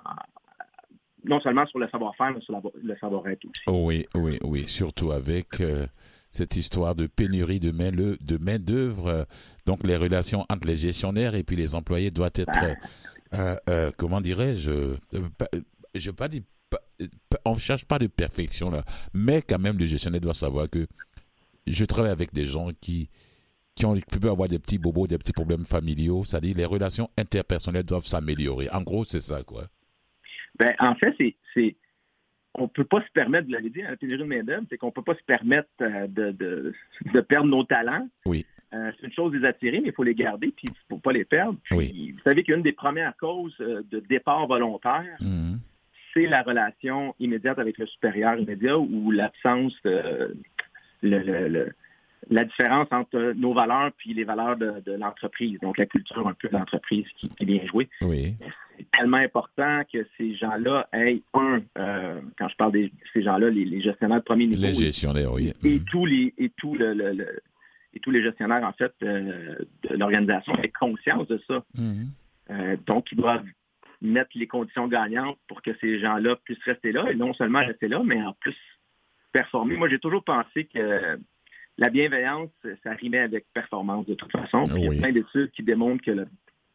non seulement sur le savoir-faire, mais sur la- le savoir-être aussi. Oui, oui, oui, surtout avec euh, cette histoire de pénurie de main le- de main d'œuvre. donc les relations entre les gestionnaires et puis les employés doivent être, euh, euh, comment dirais-je, je veux pas dire, euh, pas- on cherche pas de perfection là, mais quand même le gestionnaire doit savoir que je travaille avec des gens qui qui ont peuvent avoir des petits bobos, des petits problèmes familiaux, c'est-à-dire les relations interpersonnelles doivent s'améliorer. En gros, c'est ça quoi. Ben, en fait, c'est, on peut pas se permettre, vous l'avez dit, la pénurie de main-d'œuvre, c'est qu'on peut pas se permettre euh, de, de, de perdre nos talents. Oui. Euh, c'est une chose de les attirer, mais il faut les garder, puis il faut pas les perdre. Puis, Oui. Vous savez qu'une des premières causes euh, de départ volontaire, Mhm. c'est la relation immédiate avec le supérieur immédiat ou l'absence de le- le- le- la différence entre nos valeurs puis les valeurs de, de l'entreprise, donc la culture un peu de l'entreprise qui, qui vient jouer. Oui. C'est tellement important que ces gens-là aient un, euh, quand je parle de ces gens-là, les, les gestionnaires de premier niveau Les et- gestionnaires, oui. et, tous les et tout le, le- le- et tous les gestionnaires en fait euh, de l'organisation aient conscience de ça. Mhm. Euh, donc, ils doivent mettre les conditions gagnantes pour que ces gens-là puissent rester là, et non seulement rester là, mais en plus performer. Moi, j'ai toujours pensé que la bienveillance, ça rimait avec performance de toute façon. Puis Il y Oui. a plein d'études qui démontrent que, le-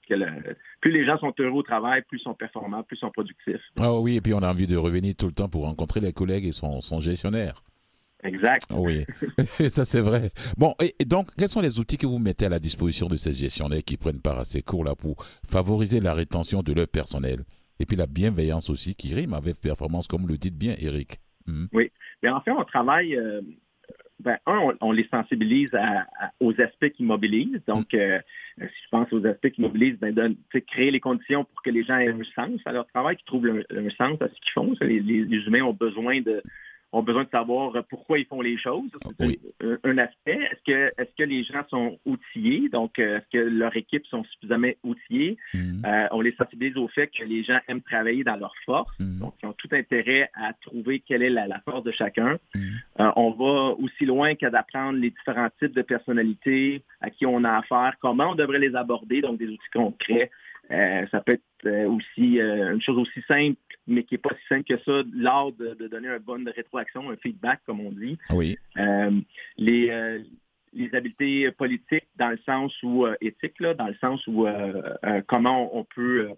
que le- plus les gens sont heureux au travail, plus ils sont performants, plus ils sont productifs. Ah oui, et puis on a envie de revenir tout le temps pour rencontrer les collègues et son, son gestionnaire. Exact. Oui, ça c'est vrai. Bon, et, donc, quels sont les outils que vous mettez à la disposition de ces gestionnaires qui prennent part à ces cours-là pour favoriser la rétention de leur personnel? Et puis la bienveillance aussi qui rime avec performance, comme le dites bien, Eric. Mhm. Mais en fait, on travaille, euh, ben, un, on, on les sensibilise à- à- aux aspects qui mobilisent. Donc, euh, si je pense aux aspects qui mobilisent, ben, sais, créer les conditions pour que les gens aient un sens à leur travail, qu'ils trouvent un, un sens à ce qu'ils font. Les- les humains ont besoin de ont besoin de savoir pourquoi ils font les choses. C'est Oui. un, un aspect. Est-ce que, est-ce que les gens sont outillés? Donc, euh, est-ce que leurs équipes sont suffisamment outillées? Mhm. Euh, on les sensibilise au fait que les gens aiment travailler dans leur force. Mhm. Donc, ils ont tout intérêt à trouver quelle est la, la force de chacun. Mhm. Euh, on va aussi loin qu'à d'apprendre les différents types de personnalités à qui on a affaire, comment on devrait les aborder, donc des outils concrets. Euh, ça peut être euh, aussi euh, une chose aussi simple, mais qui n'est pas si simple que ça, l'art de, de donner une bonne rétroaction, un feedback, comme on dit. Oui, Euh, les, euh, les habiletés politiques dans le sens où, euh, éthiques, là, dans le sens où euh, euh, comment on peut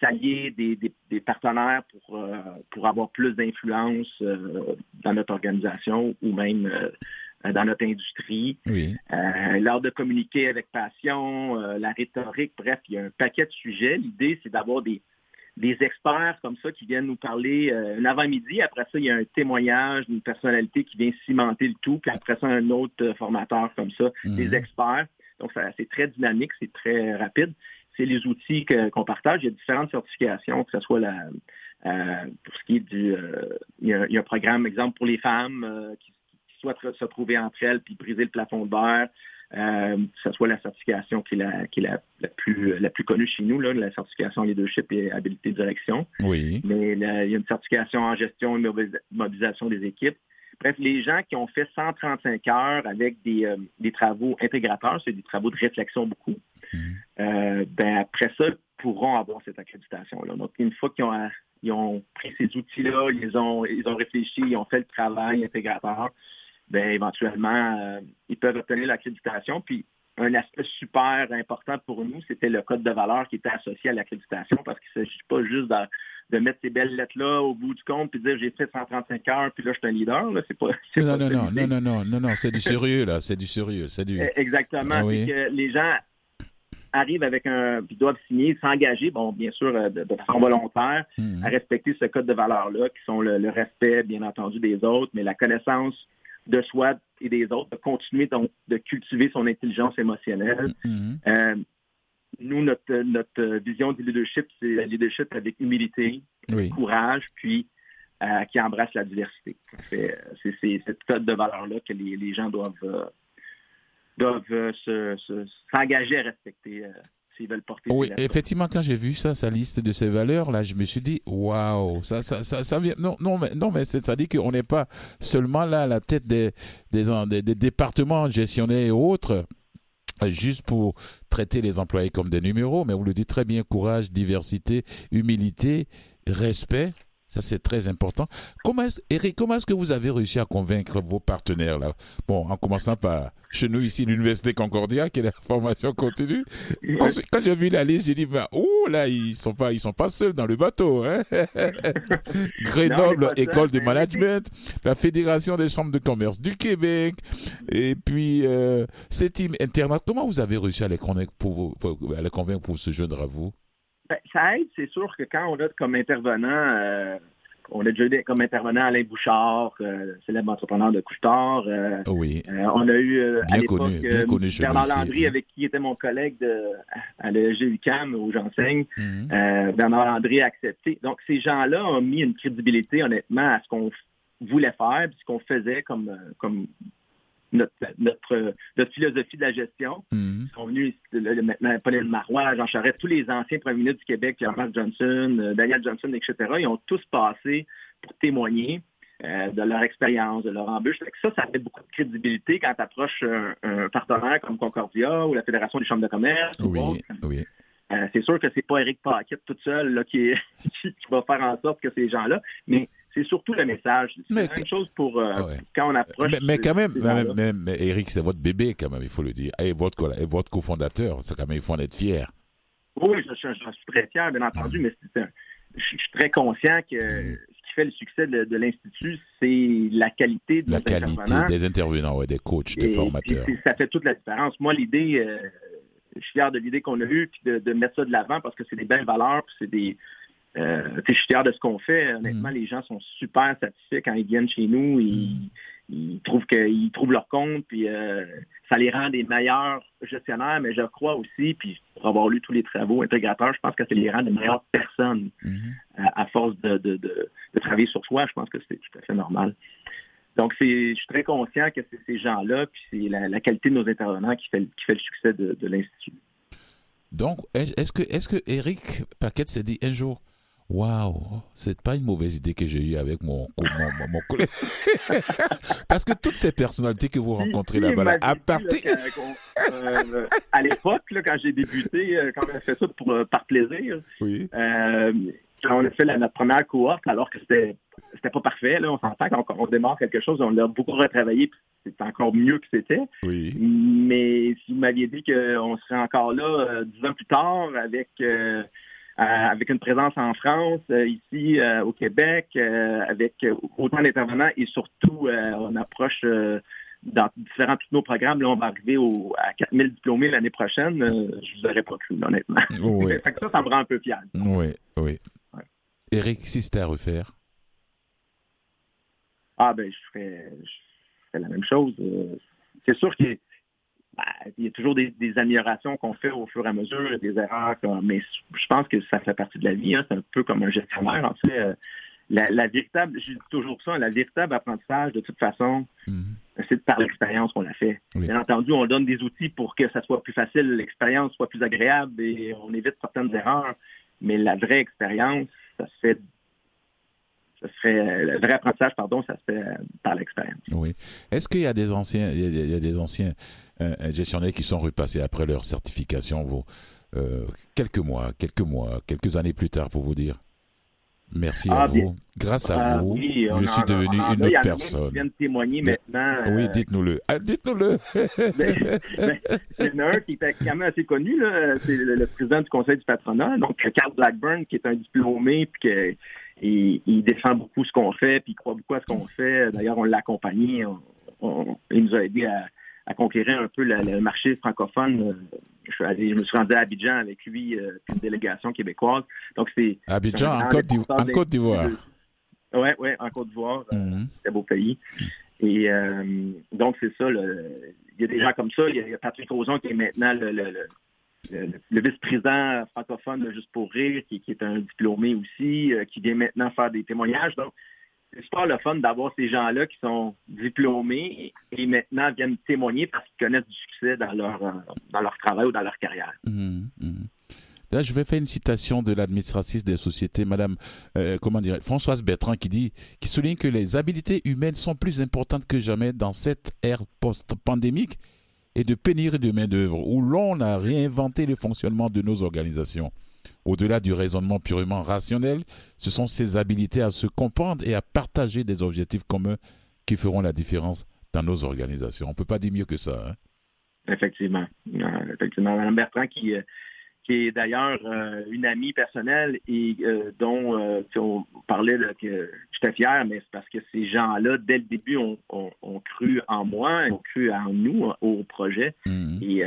s'allier des, des- des partenaires pour, euh, pour avoir plus d'influence euh, dans notre organisation ou même euh, dans notre industrie. oui. Euh, l'art de communiquer avec passion, euh, la rhétorique, bref, il y a un paquet de sujets. L'idée, c'est d'avoir des, des experts comme ça qui viennent nous parler euh, un avant-midi. Après ça, il y a un témoignage d'une personnalité qui vient cimenter le tout. Puis après ça, un autre euh, formateur comme ça, Mhm. des experts. Donc, c'est très dynamique, c'est très rapide. C'est les outils qu'on partage. Il y a différentes certifications, que ce soit la, euh, pour ce qui est du... euh, il, y a, il y a un programme, exemple, pour les femmes euh, qui souhaitent se trouver entre elles puis briser le plafond de verre. Euh, que ce soit la certification qui est la, qui est la, la plus, la plus connue chez nous, là, la certification leadership et habilité de direction. Oui, Mais là, il y a une certification en gestion et mobilis- mobilisation des équipes. Bref, les gens qui ont fait 135 heures avec des, euh, des travaux intégrateurs, c'est des travaux de réflexion beaucoup, Mhm. euh, ben après ça, pourront avoir cette accréditation-là. Donc, une fois qu'ils ont, ils ont pris ces outils-là, ils ont, ils ont réfléchi, ils ont fait le travail intégrateur, ben éventuellement, euh, ils peuvent obtenir l'accréditation. Puis, un aspect super important pour nous, c'était le code de valeur qui était associé à l'accréditation parce qu'il ne s'agit pas juste de, de mettre ces belles lettres-là au bout du compte puis de dire j'ai fait 135 heures puis là je suis un leader. Là. C'est pas, c'est Non, pas non, non, non, non, non, non, non, c'est du sérieux là, c'est du sérieux, c'est du. Eh, Exactement. Ah oui. C'est que les gens arrivent avec un, puis doivent signer, s'engager, bon, bien sûr, euh, de, de façon volontaire, Mhm. à respecter ce code de valeurs-là, qui sont le, le respect, bien entendu, des autres, mais la connaissance de soi et des autres, de continuer donc de cultiver son intelligence émotionnelle. Mhm. Euh, nous, notre, notre vision du leadership, c'est le leadership avec humilité, Oui. courage, puis euh, qui embrasse la diversité. C'est cette code de valeur-là que les, les gens doivent, euh, doivent se- se- s'engager à respecter s'ils veulent porter Oui, effectivement, quand j'ai vu ça, sa liste de ces valeurs, là, je me suis dit, waouh, ça, ça, ça, ça vient. Non, non, mais, non, mais ça dit qu'on n'est pas seulement là à la tête des, des, des, des départements gestionnaires et autres, juste pour traiter les employés comme des numéros, mais vous le dites très bien, courage, diversité, humilité, respect. Ça, c'est très important. Comment est Eric, comment est-ce que vous avez réussi à convaincre vos partenaires là? Bon, en commençant par chez nous ici, l'Université Concordia, qui est la formation continue. Ensuite, quand j'ai vu la liste, j'ai dit, bah, oh là, ils sont pas, ils sont pas seuls dans le bateau. Hein? Grenoble, Non, École de management, la Fédération des chambres de commerce du Québec, et puis euh, ces teams. Comment vous avez réussi à les convaincre pour, pour- à les convaincre pour se joindre à vous Ben, ça aide, c'est sûr que quand on a comme intervenant, euh, on a déjà eu comme intervenant Alain Bouchard, euh, célèbre entrepreneur de Couche-Tard. euh, Oui. euh, on a eu à l'époque Bernard Landry, oui. avec qui était mon collègue de, à l'EGUCAM où j'enseigne. Mhm. Bernard Landry a accepté. Donc, ces gens-là ont mis une crédibilité, honnêtement, à ce qu'on voulait faire, puis ce qu'on faisait comme, comme notre, notre, notre philosophie de la gestion. Mhm. Ils sont venus maintenant Pauline Marois, Jean Charest, tous les anciens premiers ministres du Québec, Pierre-Marc Johnson, euh, Daniel Johnson, etc., ils ont tous passé pour témoigner euh, de leur expérience, de leur embûche. Fait que ça, ça fait beaucoup de crédibilité quand tu approches un, un partenaire comme Concordia ou la Fédération des chambres de commerce. ou Oui, autre. oui. Euh, c'est sûr que c'est pas Eric Paquette tout seul là, qui, est- qui va faire en sorte que ces gens-là, mais c'est surtout le message. C'est Mais- la même chose pour euh, Ah ouais. quand on approche. Mais, quand même, mais, gens-là. mais- mais Eric, c'est votre bébé quand même, il faut le dire. Et votre, et votre cofondateur, c'est quand même, il faut en être fier. Oui, je, suis très fier, bien entendu, mais c'est un- je, je suis très conscient que ce qui fait le succès de, de l'Institut, c'est la qualité de La qualité intervenants. des intervenants, ouais, des coachs, des Et formateurs. puis, ça fait toute la différence. Moi, l'idée, euh, je suis fier de l'idée qu'on a eue, puis de, de mettre ça de l'avant parce que c'est des belles valeurs, puis c'est des. Euh, je suis fier de ce qu'on fait. Honnêtement, Mhm. les gens sont super satisfaits quand ils viennent chez nous. Ils, ils trouvent qu'ils trouvent leur compte, puis euh, ça les rend des meilleurs gestionnaires, mais je crois aussi, puis pour avoir lu tous les travaux intégrateurs, je pense que ça les rend des meilleures personnes Mhm. à, à force de, de, de- de travailler sur soi, je pense que c'est tout à fait normal. Donc, je suis très conscient que c'est ces gens-là, puis c'est la, la qualité de nos intervenants qui fait, le- qui fait le succès de, de l'Institut. Donc, est- est-ce que, est-ce que Eric Paquette s'est dit un jour, waouh, c'est pas une mauvaise idée que j'ai eue avec mon, mon, mon- collègue. Parce que toutes ces personnalités que vous rencontrez là-bas, là, à partir. qu'on- euh, à l'époque, quand j'ai débuté, euh, quand on a fait ça pour, euh, par plaisir, Oui. euh, quand on a fait la, notre première cohorte, alors que c'était c'était pas parfait, là, on s'entend quand on, démarre quelque chose, on l'a beaucoup retravaillé, c'est encore mieux que c'était. Oui. Mais si vous m'aviez dit qu'on serait encore là euh, dix ans plus tard avec avec une présence en France, euh, ici euh, au Québec, euh, avec euh, autant d'intervenants et surtout euh, on approche euh, dans différents tous nos programmes, là, on va arriver au, à 4000 diplômés l'année prochaine. euh, je vous aurais pas cru, honnêtement. Oui. Que ça, ça me rend un peu fier. Oui, oui. Ouais. Eric, si c'était à refaire, Ah ben je ferais, je ferais la même chose. Euh, C'est sûr a- ben, il y a toujours des, des améliorations qu'on fait au fur et à mesure, des erreurs, mais je pense que ça fait partie de la vie. hein. C'est un peu comme un gestionnaire. En fait, Euh, la, la véritable, je dis toujours ça, la véritable apprentissage, de toute façon, mhm, c'est par l'expérience qu'on l'a fait. Oui. Bien entendu, on donne des outils pour que ça soit plus facile, l'expérience soit plus agréable et on évite certaines erreurs. Mais la vraie expérience, ça se fait, ça se fait, le vrai apprentissage, pardon, ça se fait euh, par l'expérience. oui. Est-ce qu'il y a des anciens, il y a, des anciens euh, gestionnaires qui sont repassés après leur certification, vous, euh, quelques mois, quelques mois, quelques années plus tard, pour vous dire merci à Ah, vous. Grâce à Ah, vous, oui, je suis devenu une autre qui personne. témoigner maintenant. Oui, dites-nous-le. Ah, dites-nous-le. il y en a un qui est quand même assez connu, c'est le, le président du conseil du patronat, donc Carl Blackburn, qui est un diplômé, puis que il, il défend beaucoup ce qu'on fait, puis il croit beaucoup à ce qu'on fait. D'ailleurs, on l'a accompagné, on- on- il nous a aidé à, à conquérir un peu le, le marché francophone. Je, suis allé- je me suis rendu à Abidjan avec lui, euh, une délégation québécoise. Donc c'est Abidjan, en un Côte d'Ivoire. grand En Côte d'Ivoire. Oui, oui, en Côte d'Ivoire. euh, Mhm. très beau pays. Et euh, donc, c'est ça. le- il y a des gens comme ça. Il y a, il y a Patrick Roson qui est maintenant le, le- le- le- le vice-président francophone de Juste pour rire, qui, qui est un diplômé aussi, euh, qui vient maintenant faire des témoignages. Donc, c'est super le fun d'avoir ces gens-là qui sont diplômés et maintenant viennent témoigner parce qu'ils connaissent du succès dans leur, euh, dans leur travail ou dans leur carrière. Mhm, mhm. Là, je vais faire une citation de l'administratrice des sociétés, Madame, euh, comment dire, Françoise Bertrand, qui dit, qui souligne que les habiletés humaines sont plus importantes que jamais dans cette ère post-pandémique et de pénurie de main d'œuvre, où l'on a réinventé le fonctionnement de nos organisations. Au-delà du raisonnement purement rationnel, ce sont ces habilités à se comprendre et à partager des objectifs communs qui feront la différence dans nos organisations. On ne peut pas dire mieux que ça. hein. Effectivement. Euh, effectivement. Mme Bertrand, qui, euh, qui est d'ailleurs euh, une amie personnelle et dont on parlait là, que j'étais fier, mais c'est parce que ces gens-là, dès le début, ont, cru en moi, ont cru en nous, au projet, Mhm. et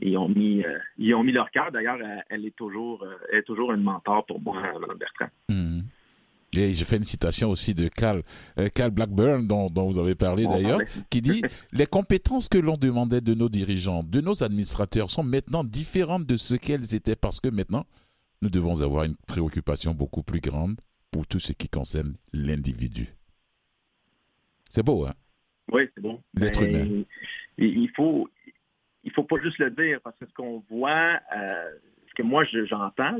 ils ont mis euh, ils ont mis leur cœur. D'ailleurs, elle, est toujours euh, elle est toujours une mentor pour moi, Mme Bertrand. Mhm. Et je fais une citation aussi de Cal, euh, Cal Blackburn, dont, dont vous avez parlé d'ailleurs, qui dit Les compétences que l'on demandait de nos dirigeants, de nos administrateurs, sont maintenant différentes de ce qu'elles étaient parce que maintenant, nous devons avoir une préoccupation beaucoup plus grande pour tout ce qui concerne l'individu. C'est beau, hein? Oui, c'est bon. L'être Ben, humain. Il faut, il faut pas juste le dire parce que ce qu'on voit, euh, ce que moi je- j'entends,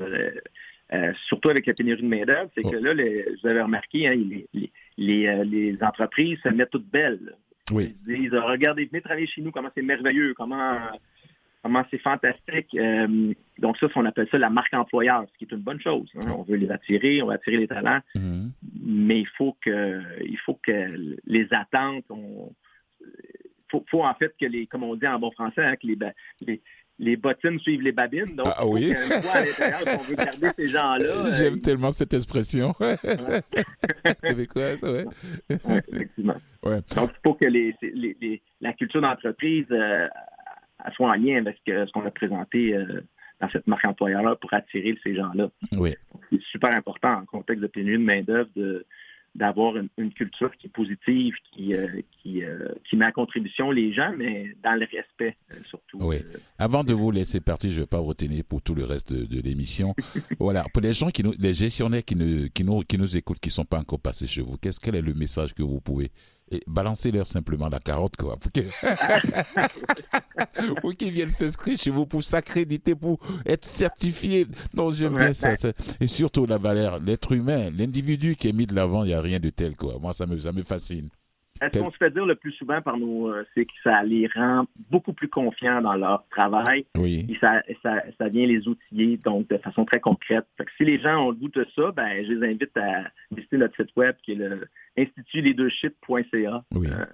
euh, surtout avec la pénurie de main-d'œuvre, c'est Oh. que là, les, vous avez remarqué, hein, les, les, les, euh, les entreprises se mettent toutes belles. Oui. Ils disent, regardez, venez travailler chez nous, comment c'est merveilleux, comment, comment c'est fantastique. Euh, donc ça, on appelle ça la marque employeur, ce qui est une bonne chose. hein. On veut les attirer, on veut attirer les talents Mhm. mais il faut que il faut que les attentes on, faut, faut en fait que les comme on dit en bon français hein, que les, les les bottines suivent les babines donc Ah, oui. à l'intérieur si on veut garder ces gens-là euh, J'aime tellement cette expression. Québécois, ça, ouais. ouais, effectivement. Ouais. donc il faut que les, les- la culture d'entreprise euh, soit en lien avec euh, ce qu'on a présenté euh, dans cette marque employeur pour attirer ces gens-là Oui. c'est super important en contexte de pénurie de main-d'œuvre de d'avoir une, une culture qui est positive, qui, euh, qui, euh, qui met à contribution les gens, mais dans le respect euh, surtout. Oui. Avant de vous laisser partir, je ne vais pas vous retenir pour tout le reste de, de l'émission. voilà, pour les gens qui nous, les gestionnaires qui nous, qui nous, qui nous écoutent, qui ne sont pas encore passés chez vous, qu'est-ce quel est le message que vous pouvez et balancez-leur simplement la carotte, quoi, pour qu'ils viennent s'inscrire chez vous, pour s'accréditer, pour être certifiés. Non, j'aime bien ça, ça. Et surtout la valeur, l'être humain, l'individu qui est mis de l'avant, il n'y a rien de tel, quoi. Moi, ça me, ça me fascine. Ce qu'on se fait dire le plus souvent par nous, euh, c'est que ça les rend beaucoup plus confiants dans leur travail? Oui. et ça, ça, ça vient les outiller donc de façon très concrète. Fait que si les gens ont le goût de ça, ben, je les invite à visiter notre site web qui est le institutleadership.ca. Oui. euh,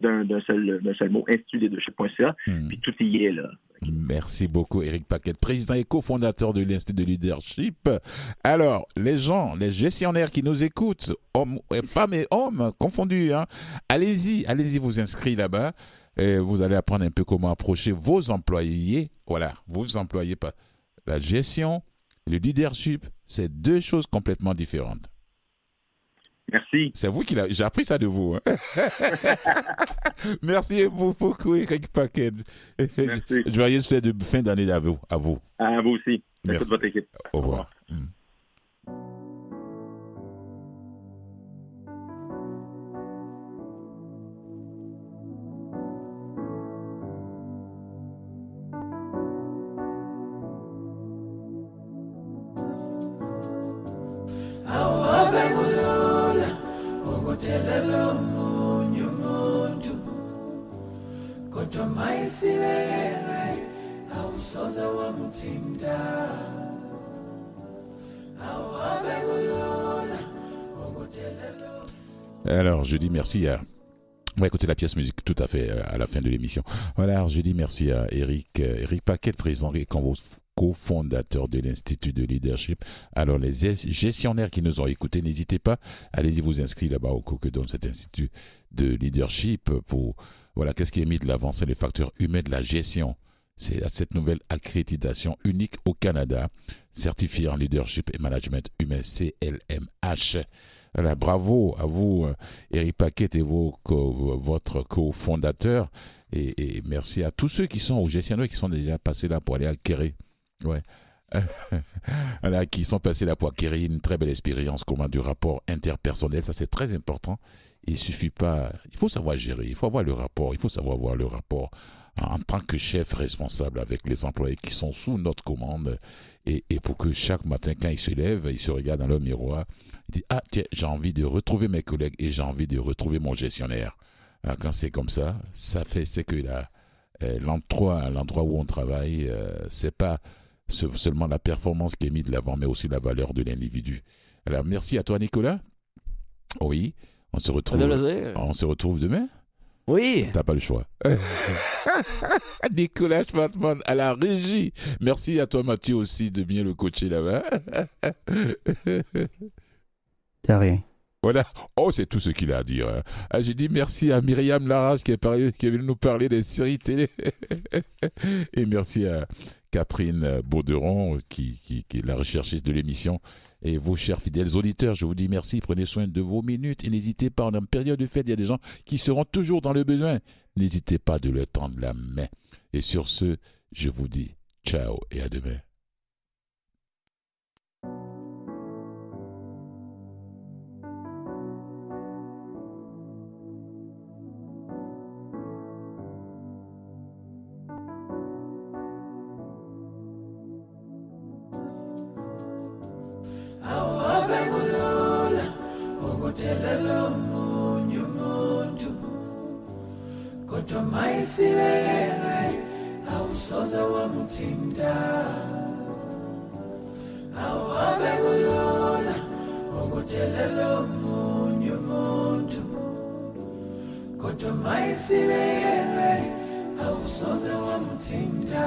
d'un seul, d'un seul mot, institutleadership.ca. Hmm. Puis tout y est là. Merci beaucoup, Eric Paquet, président et cofondateur de l'Institut de Leadership. Alors, les gens, les gestionnaires qui nous écoutent, hommes, femmes et hommes confondus, hein, allez-y, allez-y vous inscrire là-bas. Et vous allez apprendre un peu comment approcher vos employés. Voilà, vos employés, pas la gestion, le leadership, c'est deux choses complètement différentes. Merci. C'est vous qui l'avez. J'ai appris ça de vous. hein. Merci beaucoup, Eric Paquet. Merci. Joyeuse fête de fin d'année à vous. À vous. À vous aussi. À Merci. toute votre équipe. Au revoir. Mm. Alors, je dis merci à. On va écouter la pièce musique tout à fait euh, à la fin de l'émission. Voilà, je dis merci à Eric, euh, Eric Paquet, président et co- cofondateur de l'Institut de Leadership. Alors, les ges- gestionnaires qui nous ont écoutés, n'hésitez pas, allez-y vous inscrire là-bas au donne cet Institut de Leadership pour, voilà, qu'est-ce qui est mis de l'avant, c'est les facteurs humains de la gestion. C'est cette nouvelle accréditation unique au Canada, certifiée en leadership et management humain CLMH. Bravo à vous, euh, Eric Paquet et vos co- votre cofondateur. Et, et merci à tous ceux qui sont aux gestionnaires qui sont déjà passés là pour aller acquérir. Ouais. voilà, qui sont passés là pour acquérir une très belle expérience comment du rapport interpersonnel. Ça, c'est très important. Il suffit pas. Il faut savoir gérer. Il faut avoir le rapport. Il faut savoir avoir le rapport en tant que chef responsable avec les employés qui sont sous notre commande. Et, pour que chaque matin, quand il se lève, il se regarde dans le miroir il dit Ah, tiens, j'ai envie de retrouver mes collègues et j'ai envie de retrouver mon gestionnaire. Ah, Quand c'est comme ça, ça fait, c'est que la, euh, l'endroit, l'endroit où on travaille, euh, c'est pas, seulement la performance qui est mise de l'avant, mais aussi la valeur de l'individu. Alors, merci à toi, Nicolas. Oui, on se retrouve, on se demain? Oui. T'as pas le choix. Nicolas Schwarzman à la régie. Merci à toi, Mathieu, aussi, de bien le coacher là-bas. De rien. Voilà. Oh, c'est tout ce qu'il a à dire. hein. Ah, J'ai dit merci à Myriam Larage qui est, parlé- qui est venue nous parler des séries télé. Et merci à Catherine Bauderon qui, qui, qui est la recherchiste de l'émission. Et vos chers fidèles auditeurs, je vous dis merci. Prenez soin de vos minutes et n'hésitez pas. En période de fête. Il y a des gens qui seront toujours dans le besoin. N'hésitez pas de leur tendre la main. Et sur ce, je vous dis ciao et à demain. Toma isireyerwe awusoze wamutsinda awuhambe kulula ukuthelela omunye umuntu kodwa ma isireyerwe awusoze wamutsinda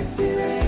Messi,